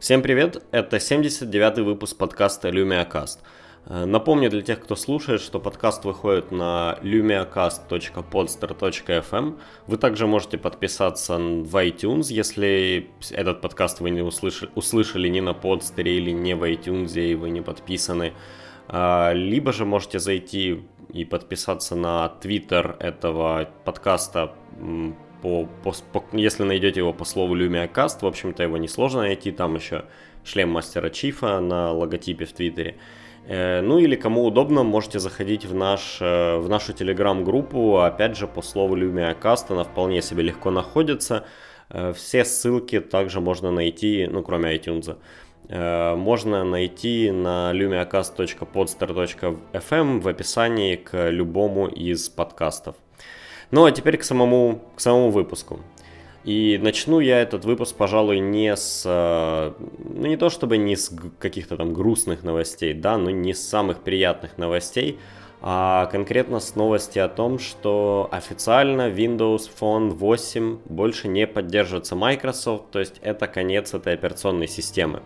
Всем привет, это 79-й выпуск подкаста LumiaCast. Э, напомню для тех, кто слушает, что подкаст выходит на lumiacast.podster.fm. Вы также можете подписаться в iTunes, если этот подкаст вы не услышали, услышали не на Podster или не в iTunes, и вы не подписаны. Э, либо же можете зайти и подписаться на Twitter этого подкаста по, по, по, если найдете его по слову LumiaCast, в общем-то его несложно найти, там еще шлем мастера Чифа на логотипе в Твиттере. Э, ну или кому удобно, можете заходить в, наш, э, в нашу телеграм-группу, опять же по слову LumiaCast, она вполне себе легко находится. Э, все ссылки также можно найти, ну кроме iTunes, можно найти на lumiacast.podster.fm в описании к любому из подкастов. Ну а теперь к самому, к самому выпуску. И начну я этот выпуск, пожалуй, не с, э, ну не то чтобы не с каких-то там грустных новостей, да, но не с самых приятных новостей, а конкретно с новости о том, что официально Windows Phone 8 больше не поддерживается Microsoft, то есть это конец этой операционной системы.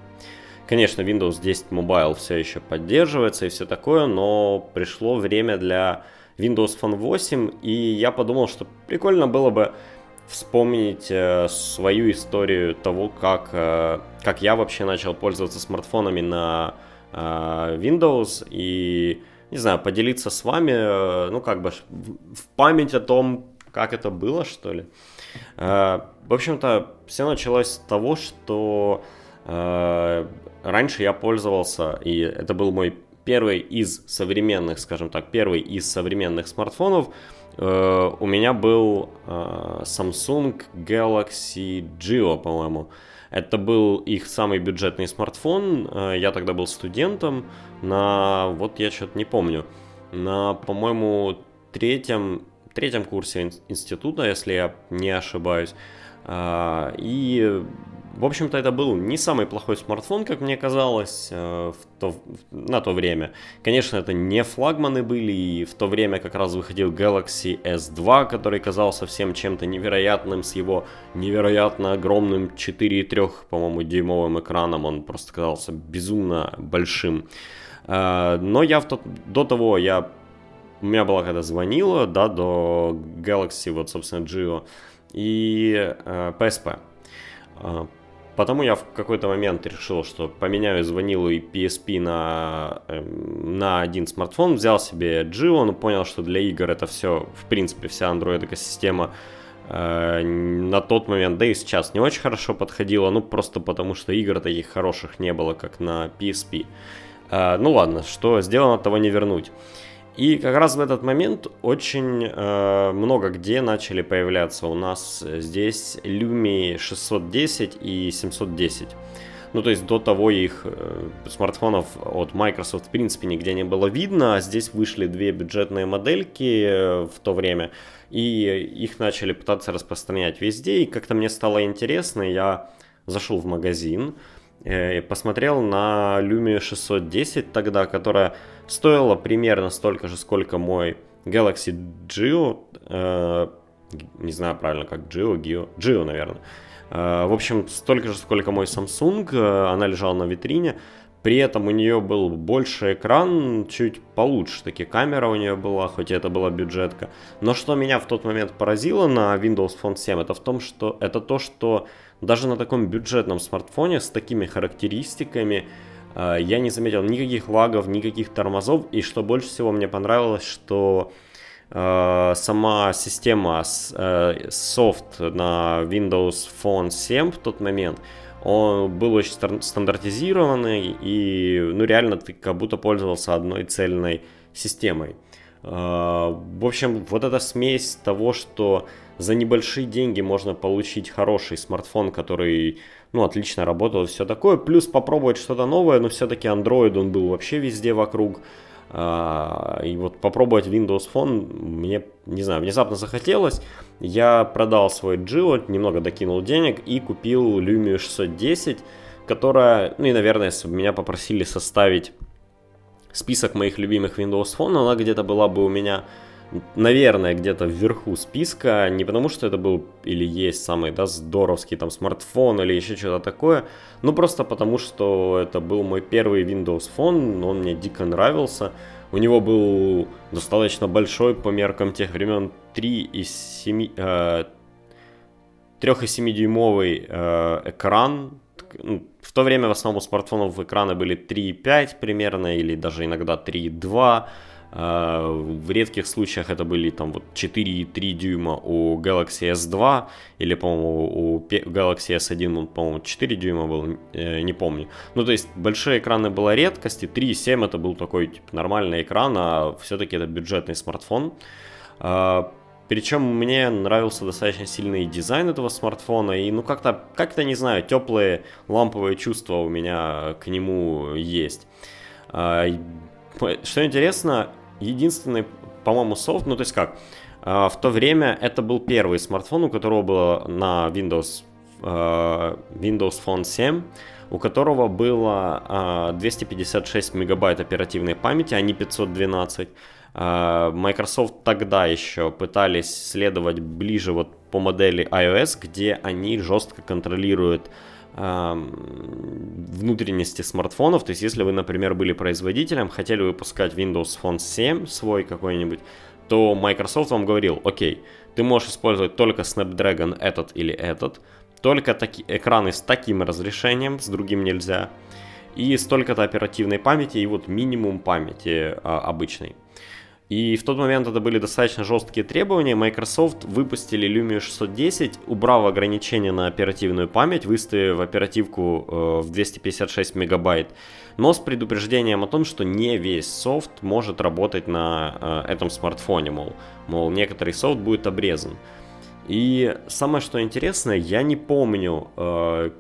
Конечно, Windows 10 Mobile все еще поддерживается и все такое, но пришло время для Windows Phone 8, и я подумал, что прикольно было бы вспомнить э, свою историю того, как, э, как я вообще начал пользоваться смартфонами на э, Windows, и, не знаю, поделиться с вами, э, ну, как бы в память о том, как это было, что ли. Э, в общем-то, все началось с того, что э, раньше я пользовался, и это был мой первый из современных, скажем так, первый из современных смартфонов э, у меня был э, Samsung Galaxy Geo, по-моему. Это был их самый бюджетный смартфон. Э, я тогда был студентом на, вот я что-то не помню, на, по-моему, третьем, третьем курсе института, если я не ошибаюсь. И в общем-то, это был не самый плохой смартфон, как мне казалось, э, в то, на то время. Конечно, это не флагманы были, и в то время как раз выходил Galaxy S2, который казался всем чем-то невероятным, с его невероятно огромным 4,3, по-моему, дюймовым экраном, он просто казался безумно большим. Э, но я в тот, до того, я, у меня была когда звонила, да, до Galaxy, вот, собственно, Geo, и э, PSP. Потому я в какой-то момент решил, что поменяю звонилу и PSP на, эм, на один смартфон, взял себе Geo, но понял, что для игр это все, в принципе, вся Android экосистема э, на тот момент, да и сейчас не очень хорошо подходила, ну просто потому, что игр таких хороших не было, как на PSP. Э, ну ладно, что сделано, того не вернуть. И как раз в этот момент очень э, много где начали появляться. У нас здесь Lumi 610 и 710. Ну, то есть до того их э, смартфонов от Microsoft в принципе нигде не было видно, а здесь вышли две бюджетные модельки э, в то время, и их начали пытаться распространять везде, и как-то мне стало интересно, я зашел в магазин, э, посмотрел на Lumia 610 тогда, которая стоила примерно столько же, сколько мой Galaxy Geo, э, не знаю правильно, как Geo, Geo, Geo, наверное. Э, в общем, столько же, сколько мой Samsung, э, она лежала на витрине, при этом у нее был больше экран, чуть получше, таки камера у нее была, хоть это была бюджетка. Но что меня в тот момент поразило на Windows Phone 7, это в том, что это то, что даже на таком бюджетном смартфоне с такими характеристиками я не заметил никаких лагов, никаких тормозов. И что больше всего мне понравилось, что э, сама система э, софт на Windows Phone 7 в тот момент, он был очень стандартизированный и ну реально ты как будто пользовался одной цельной системой. В общем, вот эта смесь того, что за небольшие деньги можно получить хороший смартфон, который, ну, отлично работал и все такое. Плюс попробовать что-то новое, но все-таки Android, он был вообще везде вокруг. А, и вот попробовать Windows Phone мне, не знаю, внезапно захотелось. Я продал свой Geo, немного докинул денег и купил Lumia 610, которая, ну и, наверное, если бы меня попросили составить список моих любимых Windows Phone, она где-то была бы у меня наверное, где-то вверху списка, не потому что это был или есть самый, да, здоровский там смартфон или еще что-то такое, ну просто потому что это был мой первый Windows Phone, он мне дико нравился. У него был достаточно большой по меркам тех времен 3,7 э, 3,7 дюймовый э, экран. Ну, в то время в основном у смартфонов экраны были 3,5 примерно, или даже иногда 3,2. Э, в редких случаях это были там вот 4,3 дюйма у Galaxy S2, или, по-моему, у Galaxy S1, он, по-моему, 4 дюйма был, э, не помню. Ну, то есть большие экраны была редкость, и 3,7 это был такой типа, нормальный экран, а все-таки это бюджетный смартфон. Э, причем мне нравился достаточно сильный дизайн этого смартфона, и ну как-то, как-то не знаю, теплые ламповые чувства у меня к нему есть. Что интересно, единственный, по-моему, софт, ну то есть как, а, в то время это был первый смартфон, у которого было на Windows, а, Windows Phone 7, у которого было 256 мегабайт оперативной памяти, а не 512. А, Microsoft тогда еще пытались следовать ближе вот по модели iOS, где они жестко контролируют внутренности смартфонов. То есть, если вы, например, были производителем, хотели выпускать Windows Phone 7 свой какой-нибудь, то Microsoft вам говорил, окей, ты можешь использовать только Snapdragon этот или этот, только таки, экраны с таким разрешением, с другим нельзя, и столько-то оперативной памяти, и вот минимум памяти а, обычной. И в тот момент это были достаточно жесткие требования. Microsoft выпустили Lumia 610, убрав ограничения на оперативную память, выставив оперативку э, в 256 мегабайт, но с предупреждением о том, что не весь софт может работать на э, этом смартфоне, мол, мол, некоторый софт будет обрезан. И самое что интересное, я не помню, э,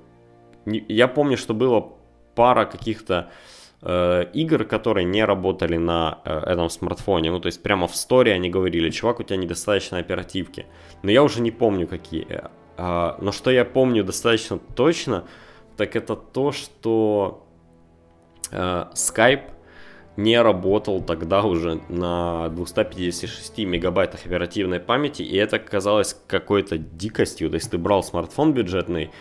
не, я помню, что было пара каких-то Э, игр, которые не работали на э, этом смартфоне. Ну, то есть прямо в сторе они говорили, чувак, у тебя недостаточно оперативки. Но я уже не помню какие. Э, но что я помню достаточно точно, так это то, что Skype не работал тогда уже на 256 мегабайтах оперативной памяти, и это казалось какой-то дикостью. То есть ты брал смартфон бюджетный,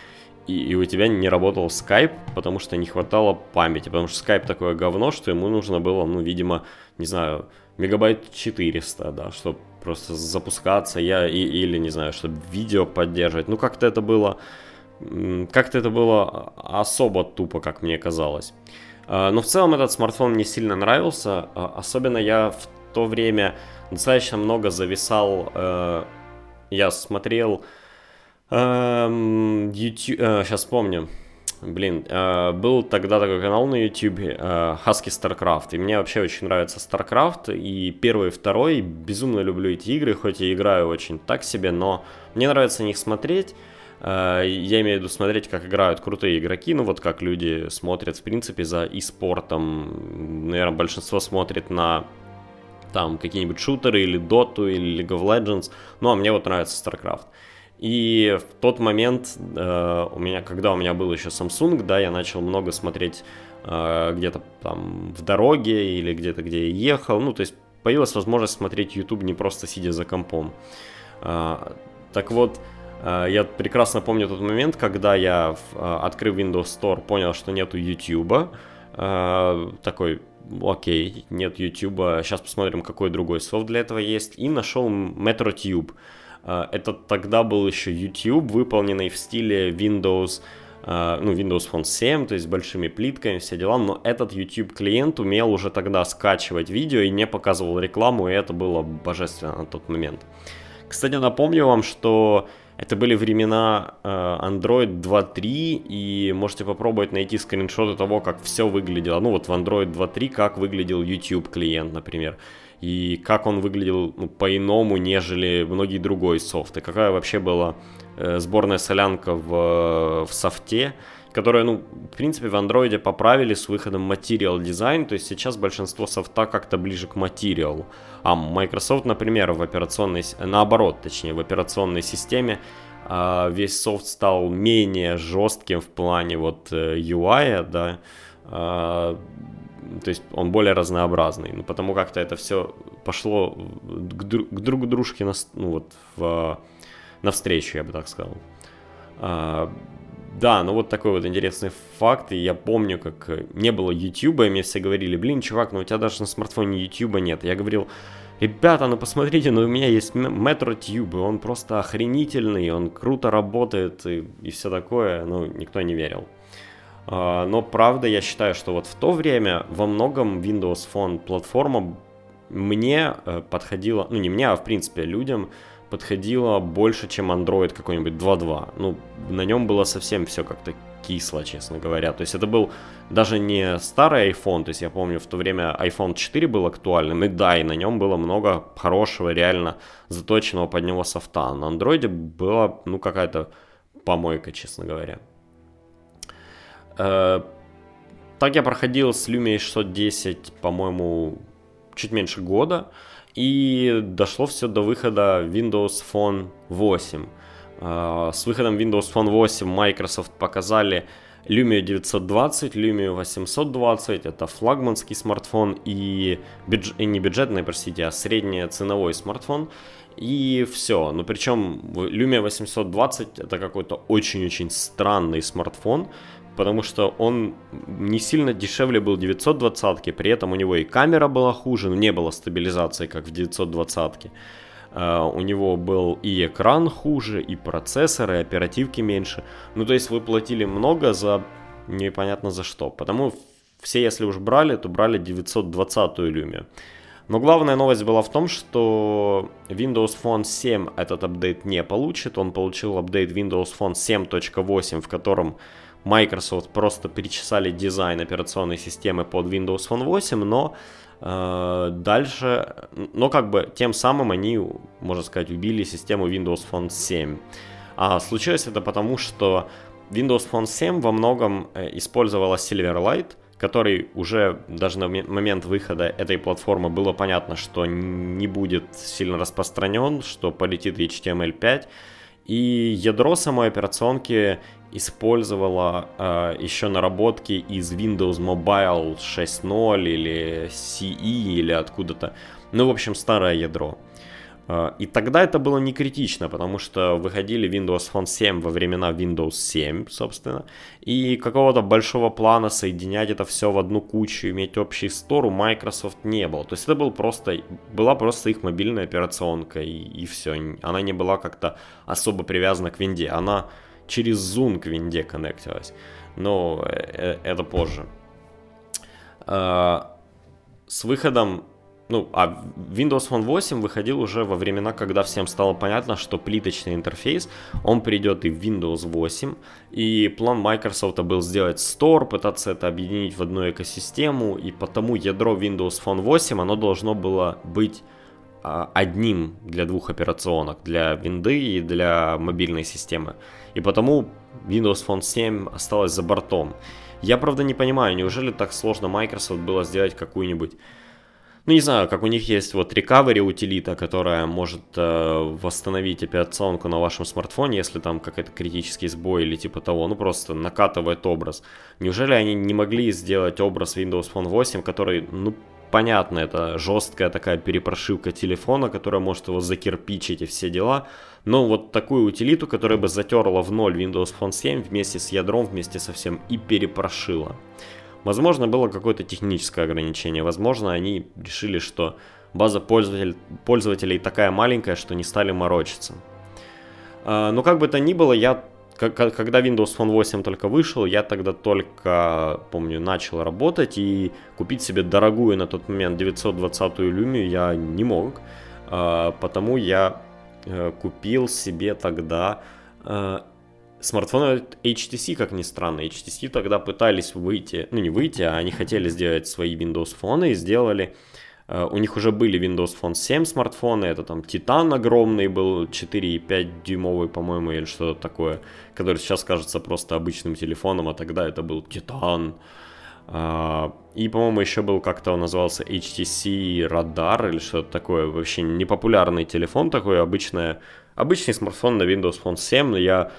и, и у тебя не работал Skype, потому что не хватало памяти, потому что Skype такое говно, что ему нужно было, ну, видимо, не знаю, мегабайт 400, да, чтобы просто запускаться, я, и, или, не знаю, чтобы видео поддерживать. Ну, как-то это было, как-то это было особо тупо, как мне казалось. А, но в целом этот смартфон мне сильно нравился, а, особенно я в то время достаточно много зависал, э, я смотрел YouTube, э, сейчас помню. Блин, э, был тогда такой канал на YouTube э, Husky StarCraft, и мне вообще очень нравится StarCraft, и первый и второй, безумно люблю эти игры, хоть и играю очень так себе, но мне нравится на них смотреть, э, я имею в виду смотреть, как играют крутые игроки, ну вот как люди смотрят, в принципе, за e-спортом, наверное, большинство смотрит на там какие-нибудь шутеры или Dota или League of Legends, ну а мне вот нравится StarCraft. И в тот момент э, у меня, когда у меня был еще Samsung, да, я начал много смотреть э, где-то там в дороге или где-то, где я ехал. Ну, то есть появилась возможность смотреть YouTube не просто сидя за компом. Э, так вот, э, я прекрасно помню тот момент, когда я, э, открыв Windows Store, понял, что нету YouTube. Э, такой, окей, нет YouTube, сейчас посмотрим, какой другой софт для этого есть. И нашел MetroTube. А, это тогда был еще YouTube, выполненный в стиле Windows, а, ну, Windows Phone 7, то есть с большими плитками, все дела, но этот YouTube клиент умел уже тогда скачивать видео и не показывал рекламу, и это было божественно на тот момент. Кстати, напомню вам, что это были времена а, Android 2.3, и можете попробовать найти скриншоты того, как все выглядело. Ну вот в Android 2.3, как выглядел YouTube клиент, например и как он выглядел ну, по-иному, нежели многие другой софт, и какая вообще была э, сборная солянка в, в софте, которая, ну, в принципе, в андроиде поправили с выходом Material Design, то есть сейчас большинство софта как-то ближе к Material, а Microsoft, например, в операционной, наоборот, точнее, в операционной системе э, весь софт стал менее жестким в плане вот э, UI, да, э, то есть он более разнообразный, ну, потому как-то это все пошло к, друг, к друг дружке, на, ну, вот, в, навстречу, я бы так сказал. А, да, ну вот такой вот интересный факт, и я помню, как не было YouTube, и мне все говорили, блин, чувак, ну у тебя даже на смартфоне YouTube нет. Я говорил, ребята, ну посмотрите, ну у меня есть Metro Tube, он просто охренительный, он круто работает и, и все такое, ну никто не верил. А, но правда, я считаю, что вот в то время во многом Windows Phone платформа мне э, подходила, ну не мне, а в принципе людям подходила больше, чем Android какой-нибудь 2.2. Ну, на нем было совсем все как-то кисло, честно говоря. То есть это был даже не старый iPhone, то есть я помню, в то время iPhone 4 был актуальным, и да, и на нем было много хорошего, реально заточенного под него софта. На Android была, ну, какая-то помойка, честно говоря. Э, так я проходил с Lumia 610, по-моему, чуть меньше года. И дошло все до выхода Windows Phone 8. Э, с выходом Windows Phone 8 Microsoft показали Lumia 920, Lumia 820, это флагманский смартфон и, бюдж... и не бюджетный, простите, а среднеценовой смартфон. И все. Но причем Lumia 820 это какой-то очень-очень странный смартфон, потому что он не сильно дешевле был 920, при этом у него и камера была хуже, но не было стабилизации, как в 920. Uh, а, у него был и экран хуже, и процессор, и оперативки меньше. Ну, то есть вы платили много за непонятно за что. Потому все, если уж брали, то брали 920-ю Lumia. Но главная новость была в том, что Windows Phone 7 этот апдейт не получит. Он получил апдейт Windows Phone 7.8, в котором Microsoft просто перечесали дизайн операционной системы под Windows Phone 8, но э, дальше, но как бы тем самым они, можно сказать, убили систему Windows Phone 7. А случилось это потому, что Windows Phone 7 во многом э, использовала Silverlight, который уже даже на момент выхода этой платформы было понятно, что не будет сильно распространен, что полетит HTML5. И ядро самой операционки использовала э, еще наработки из Windows Mobile 6.0 или CE или откуда-то. Ну, в общем, старое ядро. Э, и тогда это было не критично, потому что выходили Windows Phone 7 во времена Windows 7, собственно, и какого-то большого плана соединять это все в одну кучу, иметь общий стор у Microsoft не было. То есть это был просто, была просто их мобильная операционка, и, и все. Она не была как-то особо привязана к винде. Она через Zoom к винде коннектилась. Но э, э, это позже. А, с выходом ну, а Windows Phone 8 выходил уже во времена, когда всем стало понятно, что плиточный интерфейс, он придет и в Windows 8, и план Microsoft был сделать Store, пытаться это объединить в одну экосистему, и потому ядро Windows Phone 8, оно должно было быть а, одним для двух операционок, для винды и для мобильной системы. И потому Windows Phone 7 осталась за бортом. Я, правда, не понимаю, неужели так сложно Microsoft было сделать какую-нибудь ну, не знаю, как у них есть вот recovery утилита, которая может э, восстановить операционку на вашем смартфоне, если там какой-то критический сбой или типа того, ну просто накатывает образ. Неужели они не могли сделать образ Windows Phone 8, который, ну, понятно, это жесткая такая перепрошивка телефона, которая может его закирпичить и все дела, но вот такую утилиту, которая бы затерла в ноль Windows Phone 7 вместе с ядром, вместе со всем и перепрошила. Возможно, было какое-то техническое ограничение, возможно, они решили, что база пользователь, пользователей такая маленькая, что не стали морочиться. А, но как бы то ни было, я когда Windows Phone 8 только вышел, я тогда только, помню, начал работать и купить себе дорогую на тот момент 920-ю Lumia я не мог, а, потому я э, купил себе тогда э, смартфон HTC, как ни странно. HTC тогда пытались выйти, ну не выйти, а они хотели сделать свои Windows фоны и сделали Э, у них уже были Windows Phone 7 смартфоны, это там Titan огромный был, 4,5 дюймовый, по-моему, или что-то такое, который сейчас кажется просто обычным телефоном, а тогда это был. А, и, по-моему, еще был как-то он назывался HTC Radar или что-то такое. Вообще непопулярный телефон такой, обычная, обычный смартфон на Windows Phone 7. Но я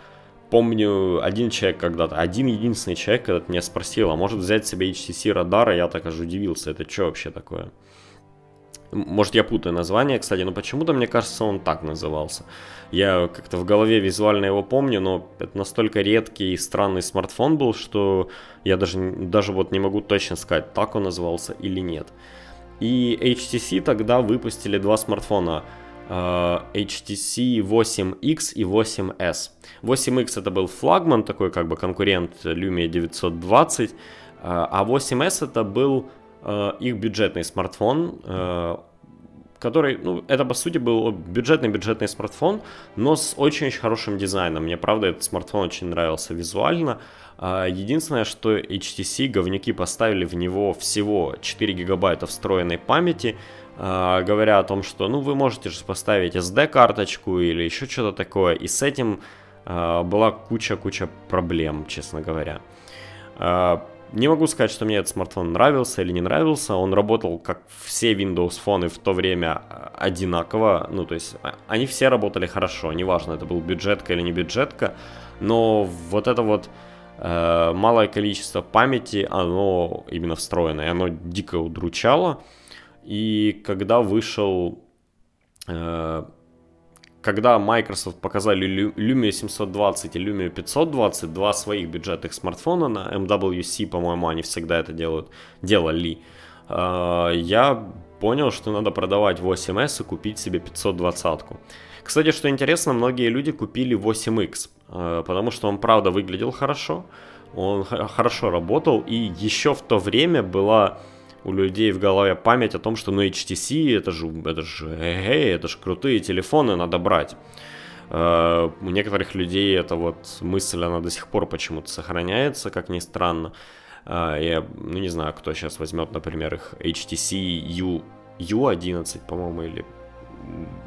помню, один человек когда-то, один единственный человек когда-то меня спросил, а может взять себе HTC радара, я так аж удивился, это что вообще такое? Может, я путаю название, кстати, но почему-то, мне кажется, он так назывался. Я как-то в голове визуально его помню, но это настолько редкий и странный смартфон был, что я даже, даже вот не могу точно сказать, так он назывался или нет. И HTC тогда выпустили два смартфона – HTC 8X и 8S. 8X это был флагман, такой как бы конкурент Lumia 920, а 8S это был э, их бюджетный смартфон, э, который, ну, это по сути был бюджетный-бюджетный смартфон, но с очень-очень хорошим дизайном. Мне, правда, этот смартфон очень нравился визуально. Единственное, что HTC говнюки поставили в него всего 4 гигабайта встроенной памяти, говоря о том, что ну вы можете же поставить SD-карточку или еще что-то такое, и с этим а, была куча-куча проблем, честно говоря. А, не могу сказать, что мне этот смартфон нравился или не нравился. Он работал, как все Windows фоны в то время, одинаково. Ну, то есть, они все работали хорошо. Неважно, это был бюджетка или не бюджетка. Но вот это вот э, малое количество памяти, оно именно встроенное, оно дико удручало. И когда вышел, э, когда Microsoft показали Lumia 720 и Lumia 520, два своих бюджетных смартфона на MWC, по-моему, они всегда это делают, делали, э, я понял, что надо продавать 8S и купить себе 520. -ку. Кстати, что интересно, многие люди купили 8X, э, потому что он правда выглядел хорошо, он хорошо работал, и еще в то время была у людей в голове память о том, что ну HTC это же, это же, эй, это же крутые телефоны, надо брать. Uh, у некоторых людей эта вот мысль, она до сих пор почему-то сохраняется, как ни странно. Uh, я, ну не знаю, кто сейчас возьмет, например, их HTC U, U11, по-моему, или...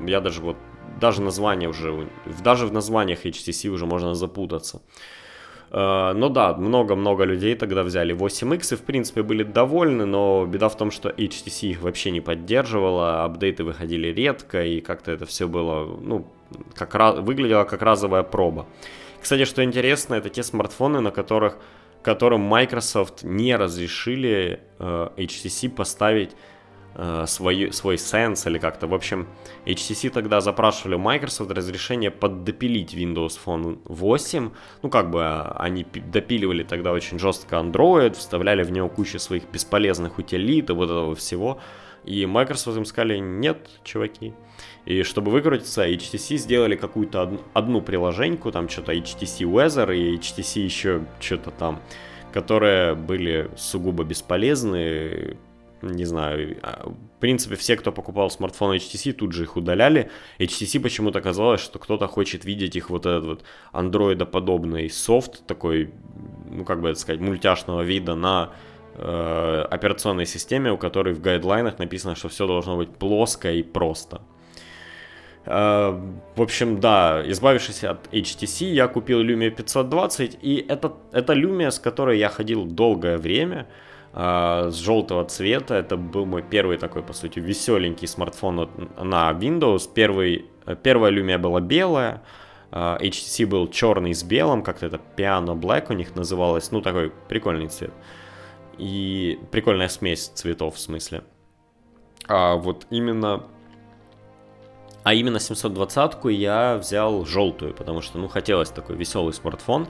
Я даже вот, даже название уже, даже в названиях HTC уже можно запутаться. Э, но да, много-много людей тогда взяли 8X и, в принципе, были довольны, но беда в том, что HTC их вообще не поддерживала, апдейты выходили редко, и как-то это все было, ну, как раз, выглядело как разовая проба. Кстати, что интересно, это те смартфоны, на которых, которым Microsoft не разрешили э, HTC поставить э, свой, свой Sense или как-то. В общем, HTC тогда запрашивали у Microsoft разрешение поддопилить Windows Phone 8. Ну, как бы а, они допиливали тогда очень жестко Android, вставляли в него кучу своих бесполезных утилит и вот этого всего. И Microsoft им сказали, нет, чуваки. И чтобы выкрутиться, HTC сделали какую-то одну, одну приложеньку, там что-то HTC Weather и HTC еще что-то там, которые были сугубо бесполезны, не знаю, а, в принципе, все, кто покупал смартфон HTC, тут же их удаляли. HTC почему-то казалось, что кто-то хочет видеть их вот этот вот андроидоподобный софт, такой, ну, как бы это сказать, мультяшного вида на э, операционной системе, у которой в гайдлайнах написано, что все должно быть плоско и просто. Э, в общем, да, избавившись от HTC, я купил Lumia 520, и это, это Lumia, с которой я ходил долгое время, с желтого цвета. Это был мой первый такой, по сути, веселенький смартфон на Windows. Первый, первая Lumia была белая, э, HTC был черный с белым, как-то это Piano Black у них называлось. Ну, такой прикольный цвет. И прикольная смесь цветов, в смысле. А вот именно а именно 720-ку я взял желтую, потому что, ну, хотелось такой веселый смартфон.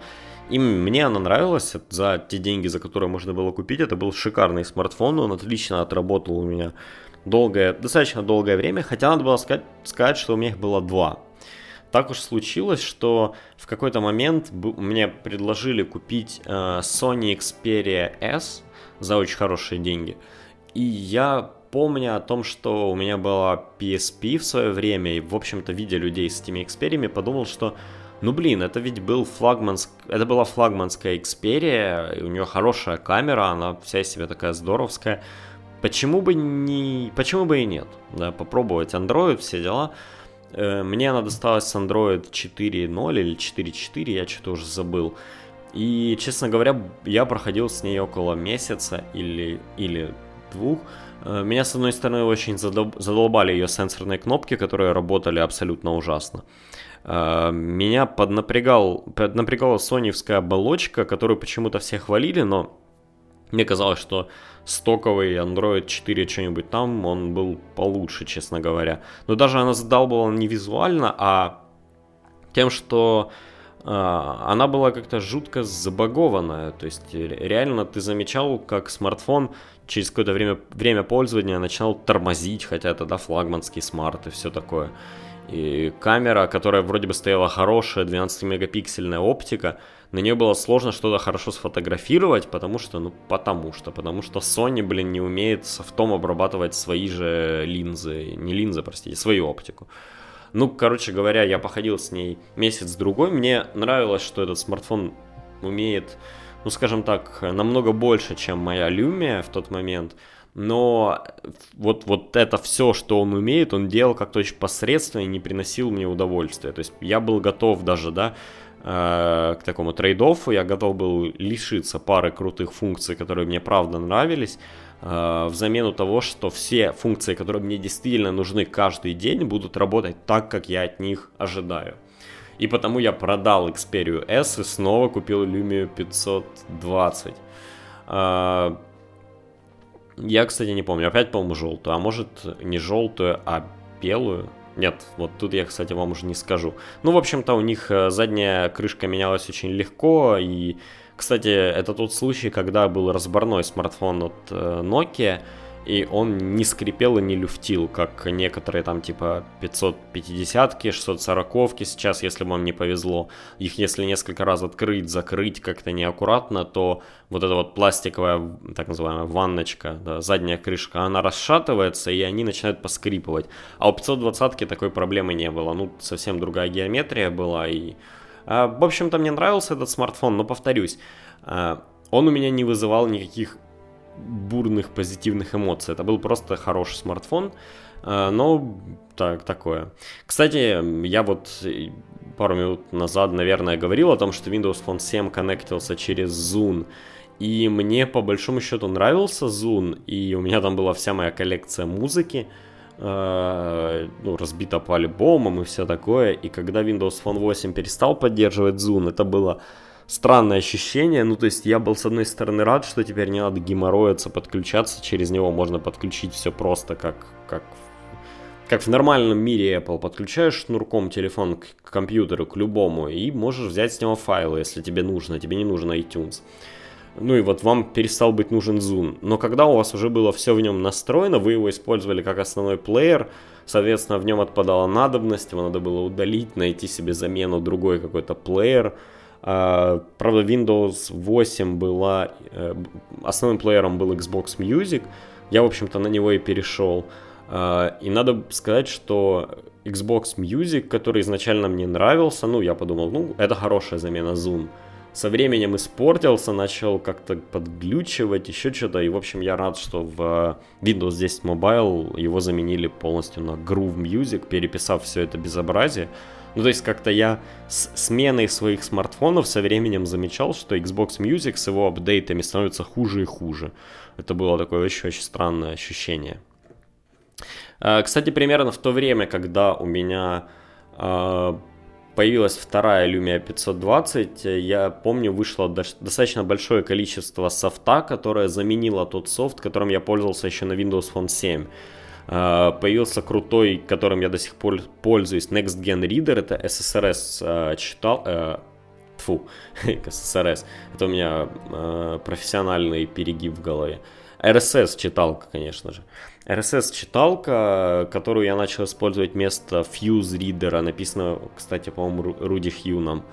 И мне она нравилась за те деньги, за которые можно было купить. Это был шикарный смартфон, он отлично отработал у меня долгое, достаточно долгое время, хотя надо было сказать, сказать, что у меня их было два. Так уж случилось, что в какой-то момент мне предложили купить э, Sony Xperia S за очень хорошие деньги. И я помня о том, что у меня была PSP в свое время, и, в общем-то, видя людей с этими Xperia, подумал, что ну блин, это ведь был флагманск... это была флагманская Xperia, у нее хорошая камера, она вся из себя такая здоровская. Почему бы не... Почему бы и нет? Да, попробовать Android, все дела. Э, мне она досталась с Android 4.0 или 4.4, я что-то уже забыл. И, честно говоря, я проходил с ней около месяца или, или двух. Э, меня, с одной стороны, очень задолбали ее сенсорные кнопки, которые работали абсолютно ужасно. э, меня поднапрягал, поднапрягала соневская оболочка, которую почему-то все хвалили, но мне казалось, что стоковый Android 4 что-нибудь там, он был получше, честно говоря. Но даже она задалбывала не визуально, а тем, что э, она была как-то жутко забагованная. То есть реально ты замечал, как смартфон через какое-то время, время пользования начинал тормозить, хотя это да, флагманский смарт и все такое. И камера, которая вроде бы стояла хорошая, 12-мегапиксельная оптика, на нее было сложно что-то хорошо сфотографировать, потому что, ну, потому что, потому что Sony, блин, не умеет софтом обрабатывать свои же линзы, не линзы, простите, свою оптику. Ну, короче говоря, я походил с ней месяц-другой, мне нравилось, что этот смартфон умеет, ну, скажем так, намного больше, чем моя Lumia в тот момент, но вот, вот это все, что он умеет, он делал как-то очень посредственно и не приносил мне удовольствия. То есть я был готов даже, да, э, к такому трейд-оффу, я готов был лишиться пары крутых функций, которые мне правда нравились, э, в замену того, что все функции, которые мне действительно нужны каждый день, будут работать так, как я от них ожидаю. И потому я продал Xperia S и снова купил Lumia 520. Э, я, кстати, не помню. Опять, по-моему, желтую. А может, не желтую, а белую. Нет, вот тут я, кстати, вам уже не скажу. Ну, в общем-то, у них э, задняя крышка менялась очень легко. И, кстати, это тот случай, когда был разборной смартфон от э, Nokia и он не скрипел и не люфтил, как некоторые там типа 550-ки, 640-ки сейчас, если вам не повезло. Их если несколько раз открыть, закрыть как-то неаккуратно, то вот эта вот пластиковая, так называемая ванночка, да, задняя крышка, она расшатывается и они начинают поскрипывать. А у 520-ки такой проблемы не было, ну совсем другая геометрия была и... А, в общем-то мне нравился этот смартфон, но повторюсь, а, он у меня не вызывал никаких бурных позитивных эмоций. Это был просто хороший смартфон, э, но так, такое. Кстати, я вот пару минут назад, наверное, говорил о том, что Windows Phone 7 коннектился через Zoom. И мне по большому счету нравился Zoom, и у меня там была вся моя коллекция музыки, э, ну, разбита по альбомам и все такое. И когда Windows Phone 8 перестал поддерживать Zoom, это было странное ощущение. Ну, то есть я был, с одной стороны, рад, что теперь не надо геморроиться, подключаться. Через него можно подключить все просто, как, как, как в нормальном мире Apple. Подключаешь шнурком телефон к компьютеру, к любому, и можешь взять с него файлы, если тебе нужно. Тебе не нужно iTunes. Ну и вот вам перестал быть нужен Zoom. Но когда у вас уже было все в нем настроено, вы его использовали как основной плеер, соответственно, в нем отпадала надобность, его надо было удалить, найти себе замену другой какой-то плеер – правда, Windows 8 была... Э, основным плеером был Xbox Music. Я, в общем-то, на него и перешел. А, и надо сказать, что Xbox Music, который изначально мне нравился, ну, я подумал, ну, это хорошая замена Zoom. Со временем испортился, начал как-то подглючивать, еще что-то. И, в общем, я рад, что в Windows 10 Mobile его заменили полностью на Groove Music, переписав все это безобразие. Ну, то есть как-то я с сменой своих смартфонов со временем замечал, что Xbox Music с его апдейтами становится хуже и хуже. Это было такое очень-очень странное ощущение. А, кстати, примерно в то время, когда у меня а, появилась вторая Lumia 520, я помню, вышло достаточно большое количество софта, которое заменило тот софт, которым я пользовался еще на Windows Phone 7. А, появился крутой, которым я до сих пор пользуюсь, Next Gen Reader, это SSRS а, читал, э, фу, SSRS, это у меня э, профессиональный перегиб в голове. RSS читалка, конечно же. RSS читалка, которую я начал использовать вместо Fuse Reader, написано, кстати, по-моему, Руди Хьюном.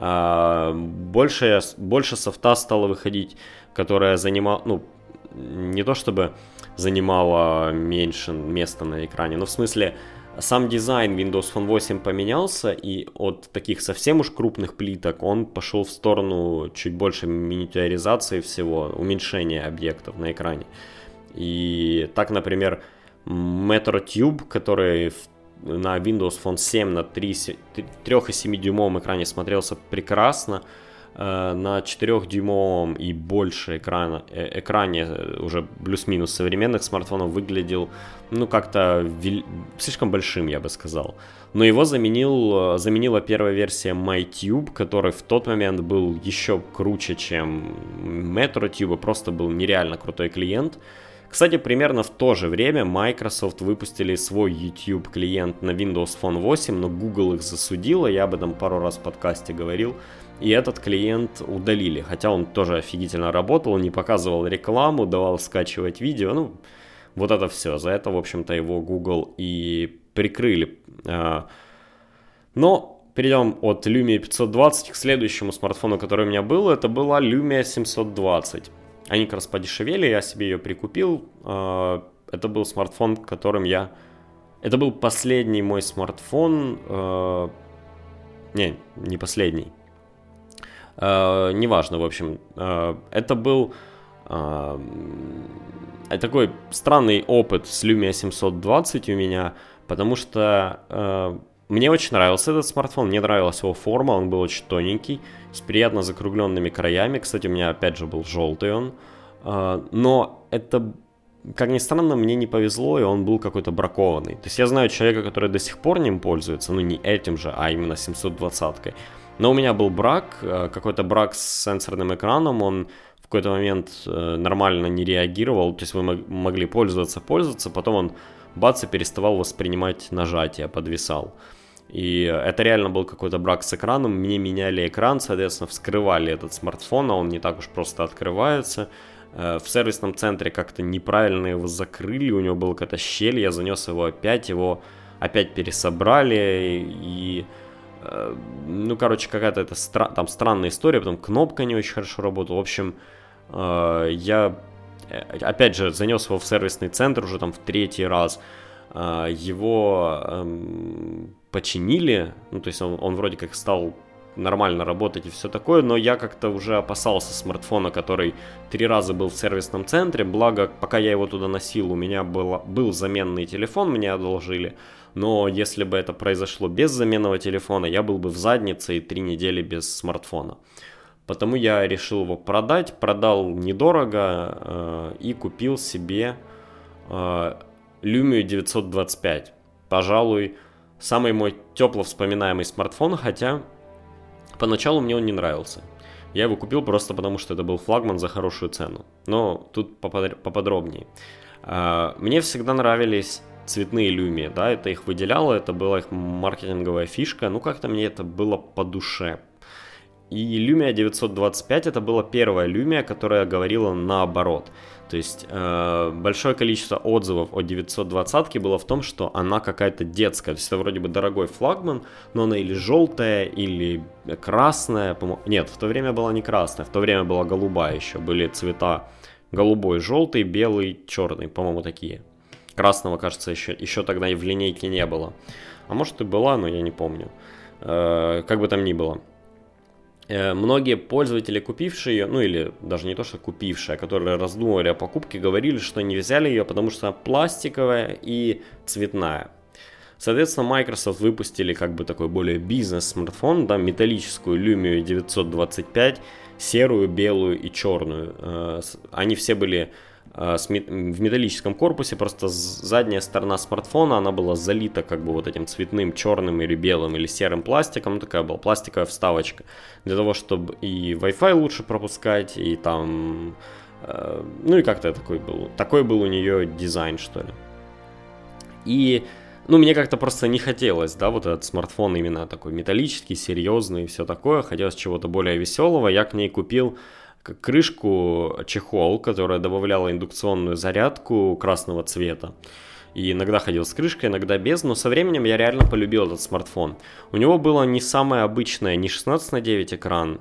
Больше, больше софта стало выходить, которая занимала, ну, не то чтобы занимала меньше места на экране, но в смысле сам дизайн Windows Phone 8 поменялся, и от таких совсем уж крупных плиток он пошел в сторону чуть больше миниатюризации всего, уменьшения объектов на экране. И так, например, Metro Tube, который на Windows Phone 7 на 3,7 дюймовом экране смотрелся прекрасно, на 4-дюймовом и больше экрана, э, экране э, уже плюс-минус современных смартфонов выглядел, ну, как-то вел... слишком большим, я бы сказал. Но его заменил, э, заменила первая версия MyTube, который в тот момент был еще круче, чем MetroTube, просто был нереально крутой клиент. Кстати, примерно в то же время Microsoft выпустили свой YouTube клиент на Windows Phone 8, но Google их засудила, я об этом пару раз в подкасте говорил, и этот клиент удалили, хотя он тоже офигительно работал, не показывал рекламу, давал скачивать видео, ну, вот это все. За это, в общем-то, его Google и прикрыли. А, но перейдем от Lumia 520 к следующему смартфону, который у меня был. Это была Lumia 720. Они как раз подешевели, я себе ее прикупил. А, это был смартфон, которым я... Это был последний мой смартфон. А, не, не последний. А, неважно, в общем. Это был такой странный опыт с Lumia 720 у меня, потому что мне очень нравился этот смартфон, мне нравилась его форма, он был очень тоненький, с приятно закругленными краями. Кстати, у меня опять же был желтый он. Но это, как ни странно, мне не повезло, и он был какой-то бракованный. То есть я знаю человека, который до сих пор ним пользуется, ну не этим же, а именно 720-кой. Но у меня был брак, э, какой-то брак с сенсорным экраном, он в какой-то момент э, нормально не реагировал, то есть вы могли пользоваться, пользоваться, потом он бац и переставал воспринимать нажатие, подвисал. И это реально был какой-то брак с экраном. Мне меняли экран, соответственно, вскрывали этот смартфон, а он не так уж просто открывается. Э, в сервисном центре как-то неправильно его закрыли, у него была какая-то щель, я занес его опять, его опять пересобрали, и, ну, короче, какая-то это стра- там странная история, потом кнопка не очень хорошо работала, в общем, э, я, опять же, занес его в сервисный центр уже там в третий раз, его эм, починили, ну, то есть он, он вроде как стал нормально работать и все такое, но я как-то уже опасался смартфона, который три раза был в сервисном центре, благо, пока я его туда носил, у меня было, был заменный телефон, мне одолжили, но если бы это произошло без заменного телефона, я был бы в заднице и три недели без смартфона. Потому я решил его продать, продал недорого э, и купил себе э, Lumia 925. Пожалуй, самый мой тепло вспоминаемый смартфон, хотя поначалу мне он не нравился. Я его купил просто потому, что это был флагман за хорошую цену. Но тут поподробнее. А, мне всегда нравились цветные люми, да, это их выделяло, это была их маркетинговая фишка, ну как-то мне это было по душе. И Lumia 925 это была первая Lumia, которая говорила наоборот. То есть э, большое количество отзывов о 920 было в том, что она какая-то детская. То есть это вроде бы дорогой флагман, но она или желтая, или красная. Нет, в то время была не красная, в то время была голубая еще. Были цвета голубой, желтый, белый, черный, по-моему, такие. Красного, кажется, еще, еще тогда и в линейке не было. А может и была, но я не помню. Э, как бы там ни было. Э, многие пользователи, купившие ее, ну или даже не то, что купившие, а которые раздумывали о покупке, говорили, что не взяли ее, потому что она пластиковая и цветная. Соответственно, Microsoft выпустили как бы такой более бизнес-смартфон, да, металлическую Lumia 925, серую, белую и черную. Э, они все были в металлическом корпусе, просто задняя сторона смартфона, она была залита как бы вот этим цветным, черным или белым или серым пластиком, ну такая была пластиковая вставочка, для того, чтобы и Wi-Fi лучше пропускать, и там, э, ну и как-то такой был, такой был у нее дизайн, что ли. И, ну, мне как-то просто не хотелось, да, вот этот смартфон именно такой металлический, серьезный и все такое, хотелось чего-то более веселого, я к ней купил крышку чехол, которая добавляла индукционную зарядку красного цвета. И иногда ходил с крышкой, иногда без, но со временем я реально полюбил этот смартфон. У него было не самое обычное, не 16 на 9 экран,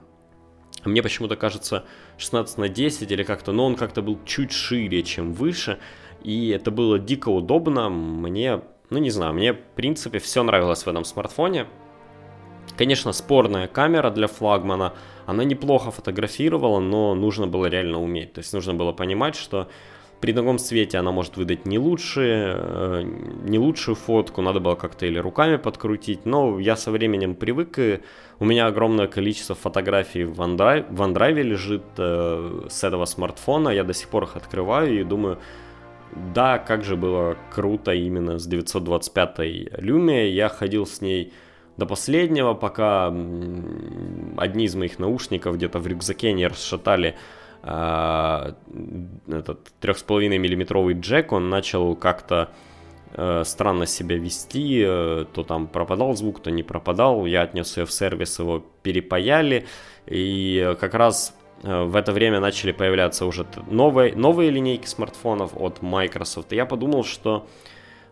мне почему-то кажется 16 на 10 или как-то, но он как-то был чуть шире, чем выше, и это было дико удобно, мне, ну не знаю, мне в принципе все нравилось в этом смартфоне. Конечно, спорная камера для флагмана, она неплохо фотографировала, но нужно было реально уметь. То есть нужно было понимать, что при таком свете она может выдать не, лучшие, э, не лучшую фотку, надо было как-то или руками подкрутить, но я со временем привык, и у меня огромное количество фотографий в OneDrive, в OneDrive лежит э, с этого смартфона, я до сих пор их открываю и думаю, да, как же было круто именно с 925-й Lumia, я ходил с ней до последнего, пока одни из моих наушников где-то в рюкзаке не расшатали э, этот 3,5 миллиметровый джек, он начал как-то э, странно себя вести, э, то там пропадал звук, то не пропадал, я отнес ее в сервис, его перепаяли, и как раз э, в это время начали появляться уже новые, новые линейки смартфонов от Microsoft, и я подумал, что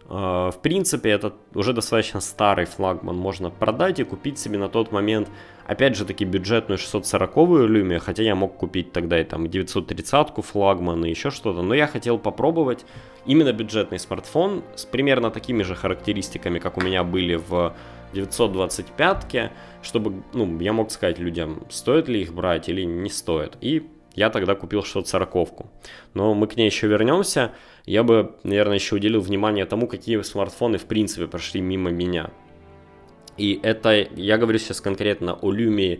в принципе, это уже достаточно старый флагман можно продать и купить себе на тот момент Опять же таки бюджетную 640-ю Lumia, хотя я мог купить тогда и там 930-ку флагман и еще что-то, но я хотел попробовать именно бюджетный смартфон с примерно такими же характеристиками, как у меня были в 925-ке, чтобы ну, я мог сказать людям, стоит ли их брать или не стоит. И я тогда купил 640-ку. Но мы к ней еще вернемся. Я бы, наверное, еще уделил внимание тому, какие смартфоны в принципе прошли мимо меня. И это, я говорю сейчас конкретно о Lumia